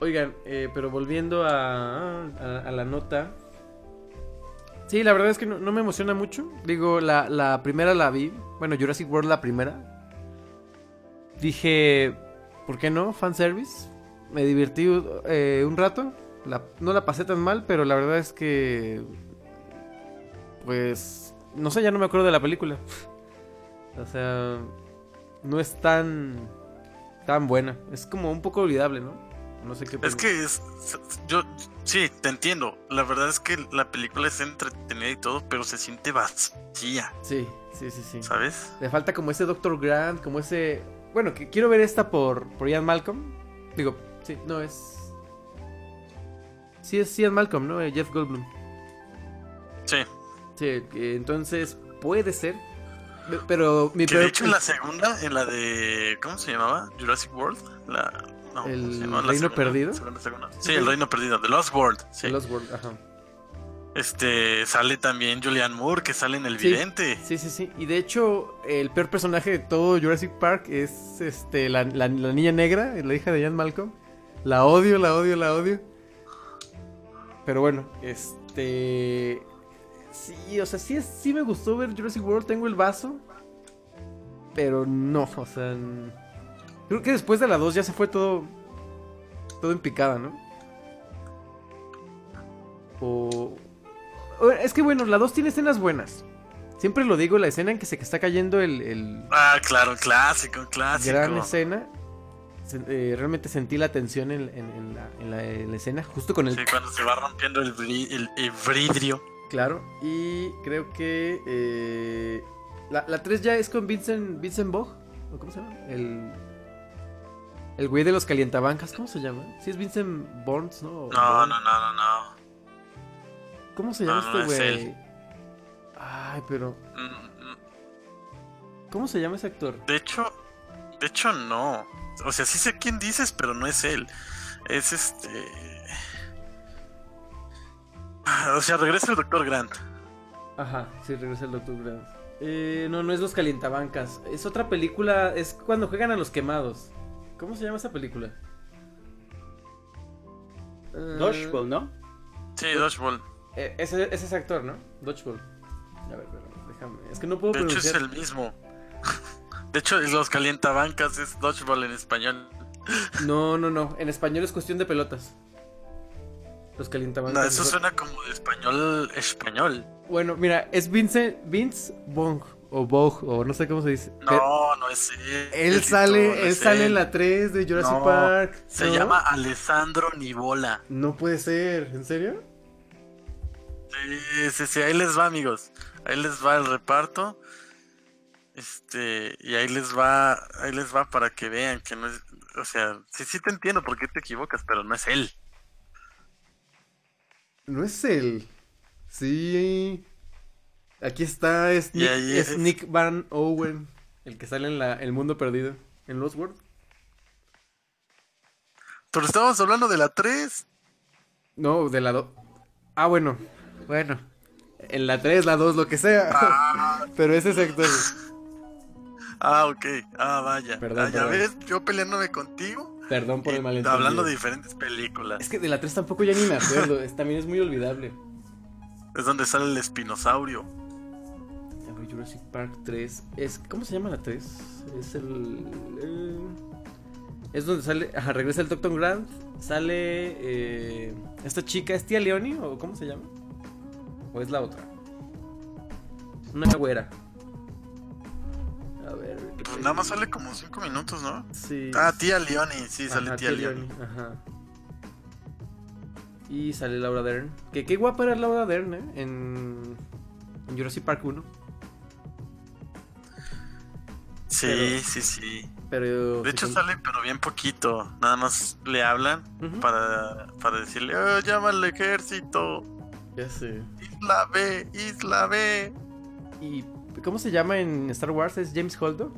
Oigan, eh, pero volviendo a, a, la nota. Sí, la verdad es que no, me emociona mucho. Digo, la, primera la vi. Bueno, Jurassic World la primera. Dije, ¿por qué no? Fanservice. Me divertí eh, un rato. No la pasé tan mal, pero la verdad es que... Pues... No sé, ya no me acuerdo de la película. O sea, no es tan tan buena. Es como un poco olvidable, ¿no? No sé qué. Es que es, yo sí, te entiendo. La verdad es que la película es entretenida y todo, pero se siente vacía, Sí, sí, sí, sí. ¿sabes? Le falta como ese Dr. Grant, como ese... Bueno, que quiero ver esta por, por Ian Malcolm. Digo, sí, no es... Sí es Ian Malcolm, ¿no? Eh, Jeff Goldblum. Sí. Sí, entonces puede ser. Pe- Pero mi Que de peor- hecho en la segunda, en la de. ¿Cómo se llamaba? Jurassic World. La, no, ¿cómo ¿El se llamaba la Reino segunda? Perdido? Segunda, segunda. Sí, el Reino Perdido. The Lost World. Sí. The Lost World, ajá. Este sale también Julianne Moore, que sale en El Sí. Vidente. Sí, sí, sí. Y de hecho, el peor personaje de todo Jurassic Park es este la, la- la niña negra, la hija de Ian Malcolm. La odio, la odio, la odio. Pero bueno, este. Sí, o sea, sí, es- sí me gustó ver Jurassic World. Tengo el vaso. Pero no, o sea. Creo que después de la 2 ya se fue todo. Todo en picada, ¿no? O. Es que bueno, la 2 tiene escenas buenas. Siempre lo digo, la escena en que se está cayendo el, el Ah, claro, clásico, clásico. gran escena. Eh, realmente sentí la tensión en, en- en la, en la- en la escena, justo con el... Sí, cuando se va rompiendo el, bri- el, el vidrio. Claro, y creo que eh, la, la 3 ya es con Vincent, Vincent Bog, ¿o cómo se llama? El, el güey de los calientabancas, ¿cómo se llama? Sí es Vincent Burns, ¿no? No, no, no, no, no. ¿Cómo se llama No, no, este es güey? él. Ay, pero... Mm, mm, ¿Cómo se llama ese actor? De hecho, de hecho no. O sea, sí sé quién dices, pero no es él. Es este. Ah, O sea, regresa el Doctor Grant. Ajá, sí, regresa el Doctor Grant. Eh, no, no es Los Calientabancas. Es otra película. Es cuando juegan a los quemados. ¿Cómo se llama esa película? Eh, Dodgeball, ¿no? Sí, Dodgeball. eh, ese, ese es ese actor, ¿no? Dodgeball. A ver, espérame, déjame. Es que no puedo De hecho, es el mismo. De hecho, los calientabancas es Dodgeball en español. No, no, no. En español es cuestión de pelotas. Los No, Calientabancas. eso es- suena como de español español. Bueno, mira, es Vince, Vince Bong. O Bog, o no sé cómo se dice. No, no es él. él sale, no él es sale en la 3 de Jurassic No, Park. Se ¿no? llama Alessandro Nivola. No puede ser, ¿en serio? Sí, sí, sí, ahí les va, amigos. Ahí les va el reparto. Este, y ahí les va, ahí les va para que vean que no es, o sea, sí, sí te entiendo por qué te equivocas, pero no es él. No es él. Sí. Aquí está, es Nick, ahí es es- Nick Van Owen, el que sale en la, El Mundo Perdido, en Lost World. Pero estábamos hablando de la 3. No, de la 2. Ah, bueno, bueno. En la 3, la 2, lo que sea. Pero ese es actor. Ah, ok. Ah, vaya. Perdón, Ah, ya perdón. ves, yo peleándome contigo. Perdón por el malentendido. hablando de diferentes películas. Es que de la 3 tampoco ya ni me acuerdo. es- también es muy olvidable. Es donde sale el espinosaurio. A ver, Jurassic Park 3. Es, ¿Cómo se llama la 3? Es el. eh, es donde sale. Ajá, regresa el Doctor Grant. Sale. eh, esta chica, ¿es tía Leoni? ¿O cómo se llama? ¿O es la otra? Una güera. A ver. ¿qué Pues nada más sale como 5 minutos, ¿no? Sí. Ah, tía Leoni, sí, sale Ajá, tía Leoni. Ajá. Y sale Laura Dern. Que qué guapa era Laura Dern, ¿eh? En, en Jurassic Park 1. Sí, Pero- sí, sí. Pero. De hecho sí, sale, pero bien poquito. Nada más le hablan para, para decirle, oh, llama al ejército. Ya sé. Isla B, Isla B. ¿Y cómo se llama en Star Wars? ¿Es James Holdo?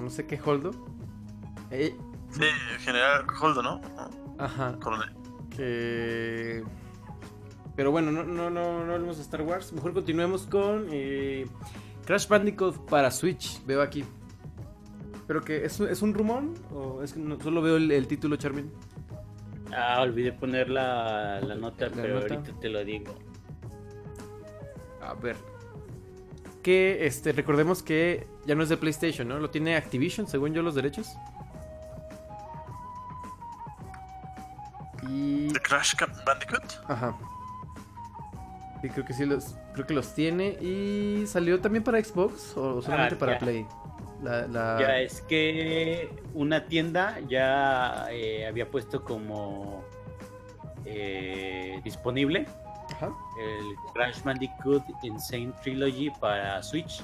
No sé qué Holdo. Eh, Sí, General Holdo, ¿no? ajá. Coronel. Que. Pero bueno, no, no, no, no hablemos de Star Wars. Mejor continuemos con eh, Crash Bandicoot para Switch. Veo aquí. ¿Pero que es, un- es un rumor? ¿O es que no- solo veo el, el título, Charmin? Ah, olvidé poner la, la nota, La pero nota. ahorita te lo digo. A ver. Que este, recordemos que ya no es de PlayStation, ¿no? Lo tiene Activision, según yo, los derechos. Y. ¿De Crash Bandicoot? Ajá. Sí, creo que sí los, creo que los tiene. Y salió también para Xbox o solamente Ah, para ya. Play. La, la- Ya es que una tienda ya eh, había puesto como eh, disponible Ajá. el Crash Bandicoot Insane Trilogy para Switch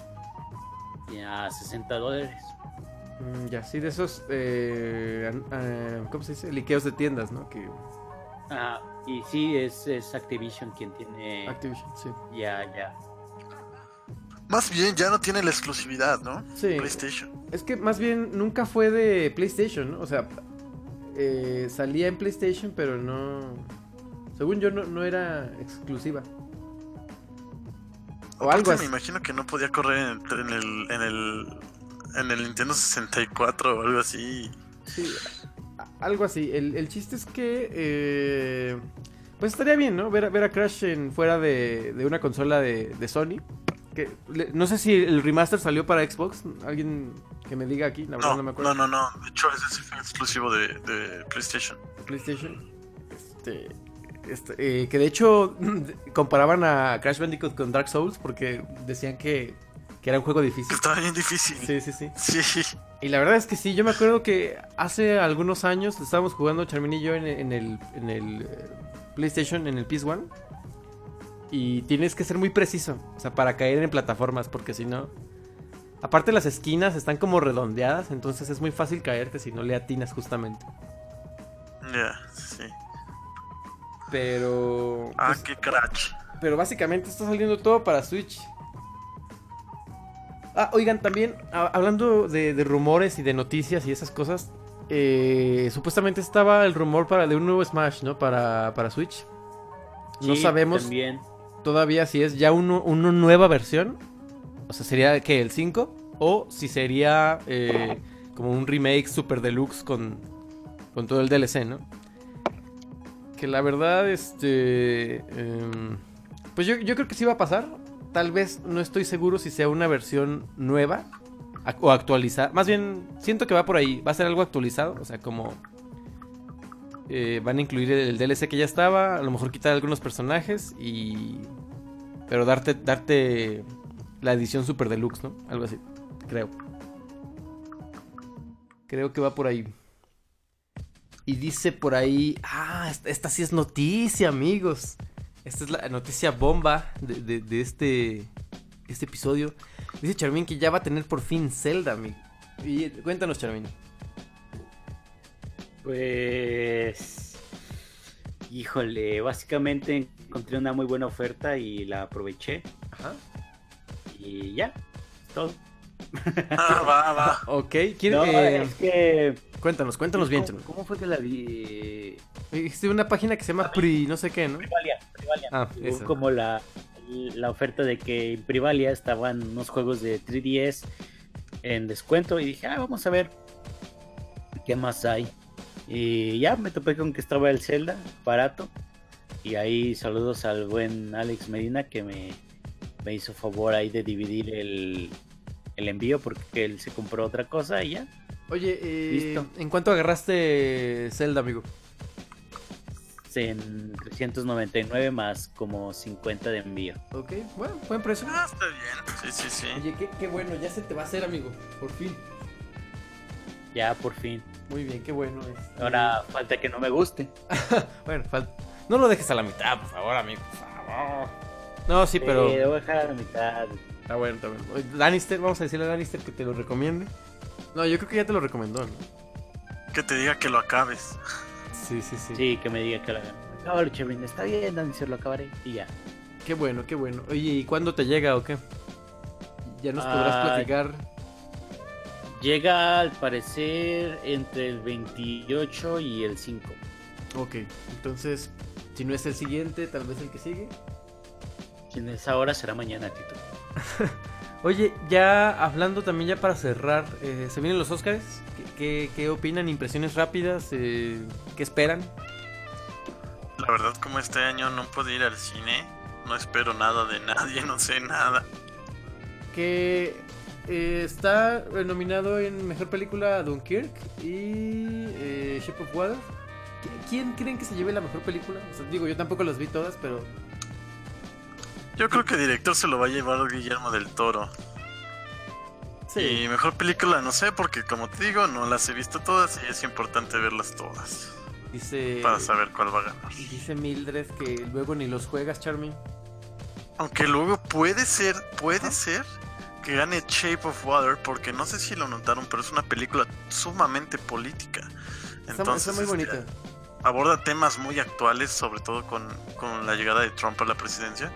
y a 60 dólares. Mm, ya, sí, de esos. eh, ah, ¿Cómo se dice? Liqueos de tiendas, ¿no? Que Ah, y sí, es, es Activision quien tiene Activision, sí. ya, ya. Más bien ya no tiene la exclusividad, ¿no? Sí. PlayStation. Es que más bien nunca fue de PlayStation, ¿no? O sea, eh, salía en PlayStation, pero no. Según yo, no, no era exclusiva. O Aparte, algo Me así. imagino que no podía correr en el, en el, en el, en el Nintendo 64 o algo así. Sí, algo así. El, el chiste es que. eh, pues estaría bien, ¿no? Ver, a- ver a Crash en, fuera de, de una consola de, de Sony. Que, le- no sé si el remaster salió para Xbox. Alguien que me diga aquí, la verdad No, no, me acuerdo. no, no, no. De hecho, ese sí fue exclusivo de, de PlayStation. PlayStation. Este, este, eh, que de hecho comparaban a Crash Bandicoot con Dark Souls porque decían que, que era un juego difícil. Estaba bien difícil. Sí, sí, sí. Sí. Y la verdad es que sí, yo me acuerdo que hace algunos años estábamos jugando Charmin y yo en, en el, en el eh, PlayStation, en el PS1. Y tienes que ser muy preciso, o sea, para caer en plataformas, porque si no... Aparte las esquinas están como redondeadas, entonces es muy fácil caerte si no le atinas justamente. Ya, sí. Pero... Ah, pues, qué crash. Pero básicamente está saliendo todo para Switch. Ah, oigan, también a- hablando de, de rumores y de noticias y esas cosas, eh, supuestamente estaba el rumor para de un nuevo Smash, ¿no? Para, para Switch. No sabemos También. todavía si es ya uno, una nueva versión. O sea, sería que el 5 o si sería eh, como un remake super deluxe con, con todo el DLC, ¿no? Que la verdad, este... em, pues yo, yo creo que sí va a pasar. Tal vez no estoy seguro si sea una versión nueva o actualizada. Más bien, siento que va por ahí. Va a ser algo actualizado. O sea, como... eh, van a incluir el DLC que ya estaba. A lo mejor quitar algunos personajes y... Pero darte, darte la edición super deluxe, ¿no? Algo así. Creo. Creo que va por ahí. Y dice por ahí, ah, esta, esta sí es noticia, amigos. Esta es la noticia bomba de, de- de este, este episodio. Dice Charmin que ya va a tener por fin Zelda, amigo. Y cuéntanos, Charmin. Pues. Híjole, básicamente encontré una muy buena oferta y la aproveché. Ajá. Y ya, todo. Ah, va, va. Ok, ¿quiere- No, eh, es que. cuéntanos, cuéntanos bien. ¿Cómo, fue que la vi? Existe una página que se llama Pri, no sé qué, ¿no? Privalia, Privalia. Ah, esa. como la, la oferta de que en Privalia estaban unos juegos de 3DS en descuento y dije, ah, vamos a ver qué más hay. Y ya me topé con que estaba el Zelda barato. Y ahí saludos al buen Alex Medina que me, me hizo favor ahí de dividir el, el envío porque él se compró otra cosa y ya. Oye, eh, Listo. ¿en cuánto agarraste Zelda, amigo? En 399 más como 50 de envío. Ok, bueno, buen precio. Ah, está bien. Sí, sí, sí. Oye, qué, qué bueno, ya se te va a hacer, amigo. Por fin. Ya por fin. Muy bien, qué bueno. este. Ahora falta que no me guste. Bueno, fal- no lo dejes a la mitad, por favor, amigo, por favor. No, sí, pero... Eh, lo voy a dejar a la mitad. Está bueno, está bueno. Lannister, vamos a decirle a Lannister que te lo recomiende. No, yo creo que ya te lo recomendó, ¿no? Que te diga que lo acabes. Sí, sí, sí. Sí, que me diga que lo haga. Acábalo, Chevin. Está bien, Dancer, lo acabaré. Y ya. Qué bueno, qué bueno. Oye, ¿y cuándo te llega o qué? Ya nos podrás Ah, platicar. Llega al parecer entre el 28 y el 5. Ok, entonces, si no es el siguiente, tal vez el que sigue. Si en esa hora será mañana, Tito. Oye, ya hablando también ya para cerrar, eh, se vienen los Oscars. ¿Qué, qué, qué opinan? ¿Impresiones rápidas? Eh, ¿Qué esperan? La verdad, como este año no pude ir al cine, no espero nada de nadie, no sé nada. Que eh, está nominado en Mejor Película Dunkirk y eh, Shape of Water. ¿Qui- ¿Quién creen que se lleve la mejor película? O sea, digo, yo tampoco las vi todas, pero... Yo creo que director se lo va a llevar Guillermo del Toro. Y mejor película, no sé, porque como te digo, no las he visto todas y es importante verlas todas Dice, para saber cuál va a ganar. dice Mildred que luego ni los juegas, Charmin. Aunque luego puede ser, puede ser que gane Shape of Water, porque no sé si lo notaron, pero es una película sumamente política. Entonces, está muy este, bonita. aborda temas muy actuales, sobre todo con, con la llegada de Trump a la presidencia.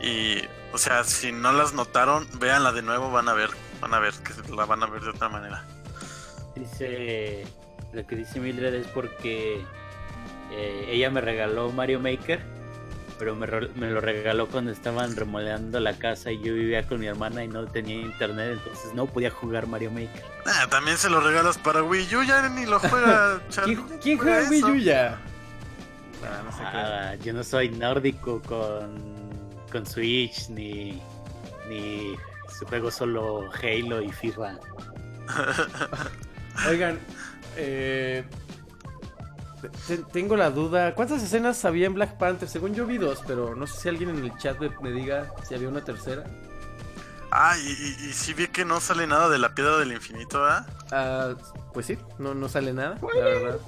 Y, o sea, si no las notaron, véanla de nuevo, van a ver, van a ver que la van a ver de otra manera. Dice. Lo que dice Mildred es porque eh, ella me regaló Mario Maker, pero me, lo regaló cuando estaban remodelando la casa y yo vivía con mi hermana y no tenía internet, entonces no podía jugar Mario Maker. Ah, también se lo regalas para Wii U, ya ni lo juega. Charlie, ¿Quién, quién juega juega Wii. U ya? Ah, no sé qué. Ah, yo no soy nórdico con, con Switch ni, ni juego solo Halo y FIFA. Oigan, eh, te- tengo la duda. ¿Cuántas escenas había en Black Panther? Según yo vi dos, pero no sé si alguien en el chat me, me diga si había una tercera. Ah, y, y, y sí vi que no sale nada de la piedra del infinito, ¿ah? Ah, pues sí, no, no sale nada, la verdad.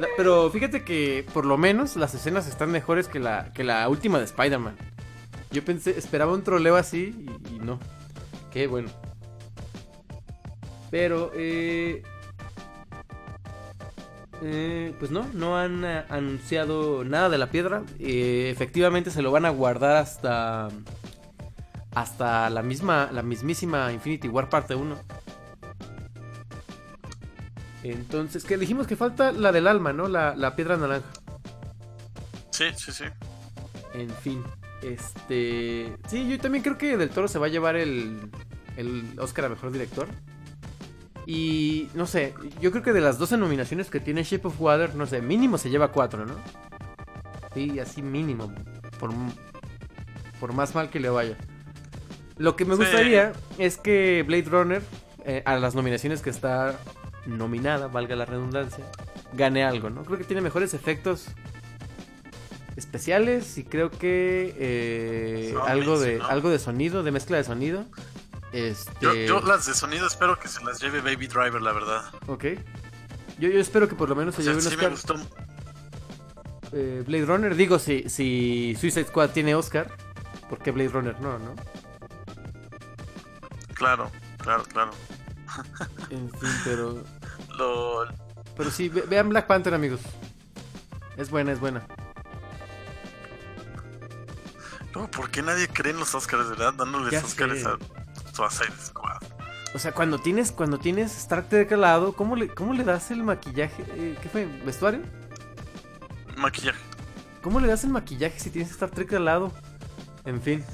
La- pero fíjate que por lo menos las escenas están mejores que la, que la última de Spider-Man. Yo pensé, esperaba un troleo así y, y no. Qué bueno. Pero, eh, eh, pues no, no han eh, anunciado nada de la piedra. Eh, efectivamente se lo van a guardar hasta hasta la misma, la mismísima Infinity War parte 1. Entonces, que dijimos que falta la del alma, ¿no? La, la piedra naranja. Sí, sí, sí. En fin, este... Sí, yo también creo que Del Toro se va a llevar el, el Oscar a Mejor Director. Y no sé, yo creo que de las 12 nominaciones que tiene Shape of Water, no sé, mínimo se lleva 4, ¿no? Sí, así mínimo, por, por más mal que le vaya. Lo que me Sí. gustaría es que Blade Runner, eh, a las nominaciones que está nominada, valga la redundancia, gane algo, ¿no? Creo que tiene mejores efectos especiales y creo que eh, algo de ¿no? algo de sonido, de mezcla de sonido. Este, Yo, yo las de sonido espero que se las lleve Baby Driver, la verdad. ok. Yo, yo espero que por lo menos se O sea, lleve un sí me Oscar. gustó. eh, Blade Runner, digo, si, si Suicide Squad tiene Oscar, ¿por qué Blade Runner no, no? Claro, claro, claro. En fin, pero Lo, pero sí, ve- vean Black Panther, amigos. Es buena, es buena. No, ¿por qué nadie cree en los Oscars, verdad? Dándoles Ya Oscars sé. a Suicide Squad. O sea, cuando tienes cuando tienes Star Trek al lado, ¿cómo le, cómo le das el maquillaje? Eh, ¿Qué fue? ¿Vestuario? Maquillaje. ¿Cómo le das el maquillaje si tienes Star Trek al lado? En fin.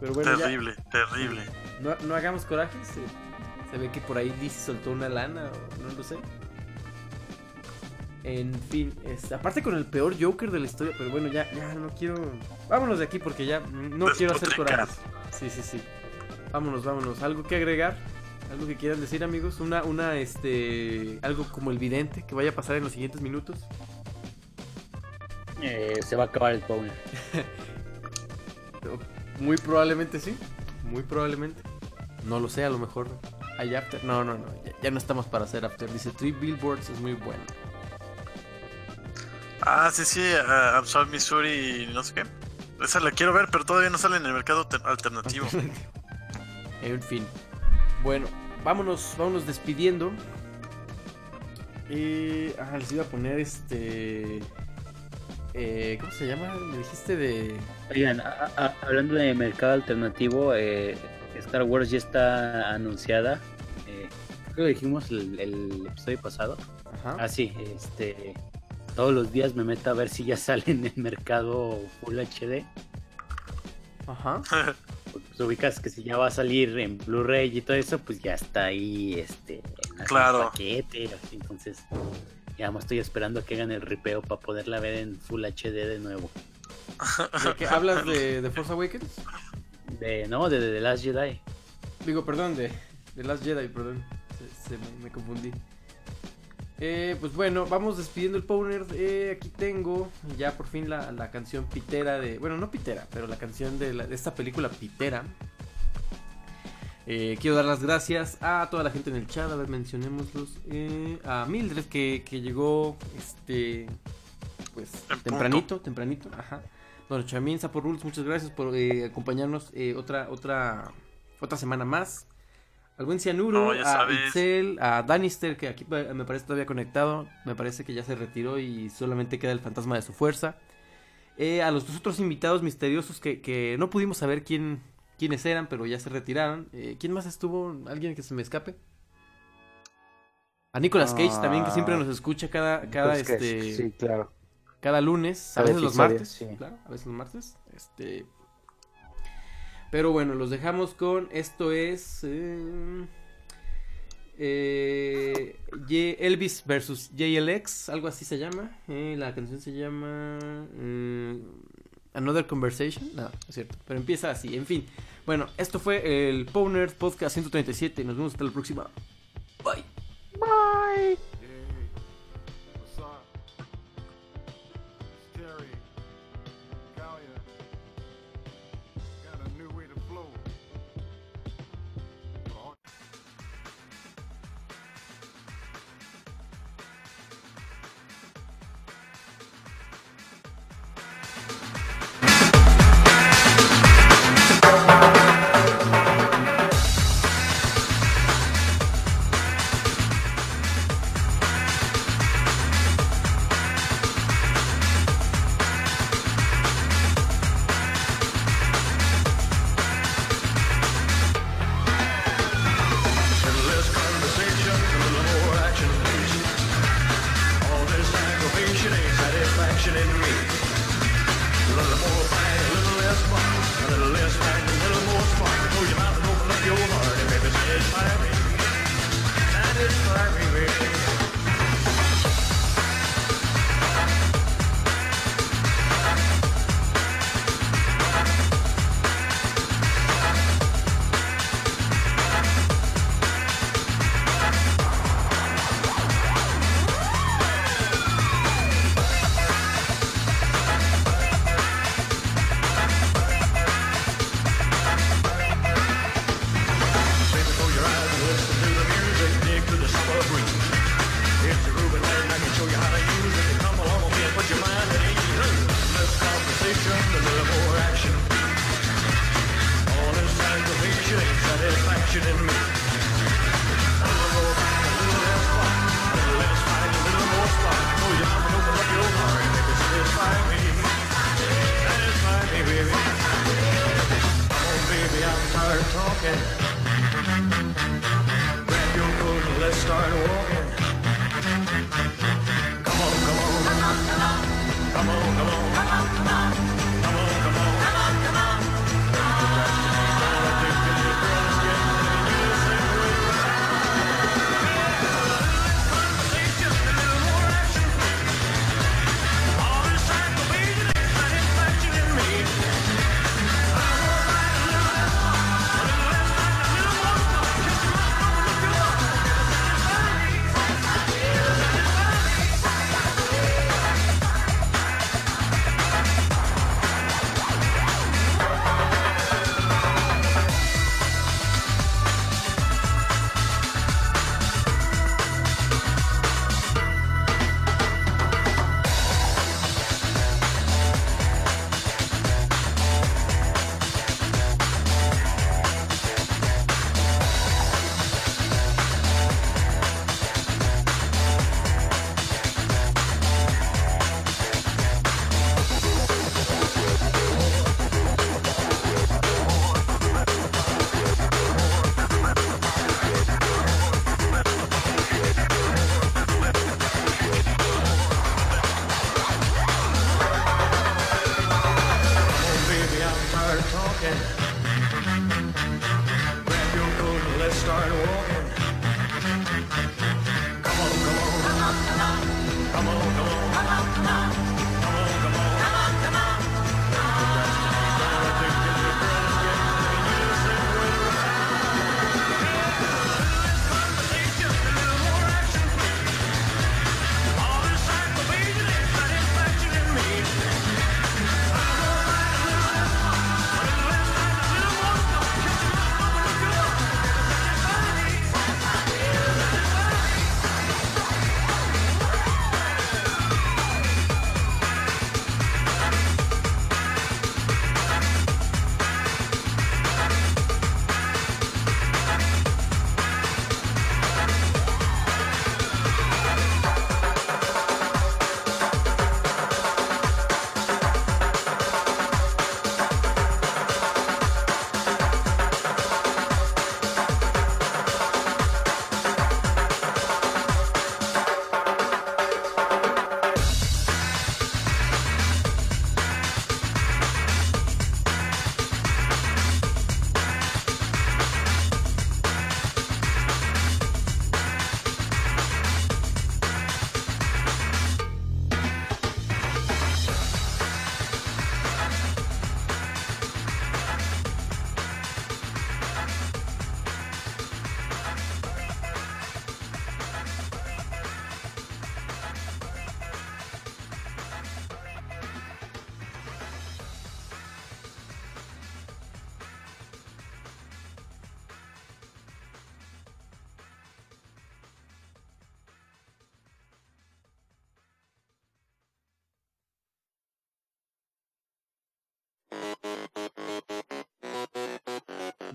Pero bueno, ya, terrible, terrible. no, no hagamos coraje. Se, se ve que por ahí DC soltó una lana o no lo sé. En fin, es, aparte con el peor Joker de la historia, pero bueno, ya, ya no quiero. Vámonos de aquí porque ya no quiero hacer corajes. Sí, sí, sí. Vámonos, vámonos. ¿Algo que agregar? ¿Algo que quieran decir, amigos? Una, una, este. Algo como el vidente que vaya a pasar en los siguientes minutos. Eh, se va a acabar el Powner. Muy probablemente sí. Muy probablemente. No lo sé, a lo mejor hay after. No, no, no. Ya, ya no estamos para hacer after. Dice Three Billboards es muy bueno. Ah, sí, sí, uh, Absol Missouri y no sé qué. Esa la quiero ver, pero todavía no sale en el mercado alter- alternativo. En fin. Bueno, vámonos, vámonos despidiendo. Eh, ah, les iba a poner este. Eh, ¿Cómo se llama? Me dijiste de. Oigan, a- a- hablando de mercado alternativo, eh, Star Wars ya está anunciada. Eh, creo que dijimos el, el episodio pasado. Ajá. Ah, sí, este. Todos los días me meto a ver si ya sale en el mercado Full HD. Ajá. Pues ubicas que si ya va a salir en Blu-ray y todo eso, pues ya está ahí, este. en Claro. el paquete, así, entonces. Ya me estoy esperando a que hagan el ripeo para poderla ver en Full HD de nuevo. ¿De qué hablas de, de Force Awakens? De, no, de, de The Last Jedi. Digo, perdón, de, de Last Jedi, perdón. Se, se me, me confundí. Eh, pues bueno, vamos despidiendo el Powner. Eh, aquí tengo ya por fin la, la canción pitera de. Bueno, no pitera, pero la canción de, la- de esta película pitera. Eh, quiero dar las gracias a toda la gente en el chat. A ver, mencionémoslos. Eh, a Mildred que, que llegó este. Pues tempranito, tempranito. Ajá. Bueno, Chamín, Sapo Rules, muchas gracias por eh, acompañarnos eh, otra, otra, otra semana más. Al buen Cianuro, No, a sabes. Itzel, a Danister, que aquí me parece todavía conectado. Me parece que ya se retiró y solamente queda el fantasma de su fuerza. Eh, a los dos otros invitados misteriosos que, que no pudimos saber quién, quiénes eran, pero ya se retiraron. Eh, ¿Quién más estuvo? ¿Alguien que se me escape? A Nicolas Cage también, que siempre nos escucha cada, cada, Pues que este, Sí, claro. cada lunes, a veces los martes, sí. claro, a veces los martes. Este, pero bueno, los dejamos con esto es eh, eh, Elvis versus JLX, algo así se llama. Eh, la canción se llama Another Conversation, no, es cierto, pero empieza así. En fin, bueno, esto fue el Powner Podcast 137. Nos vemos hasta la próxima. Bye. What's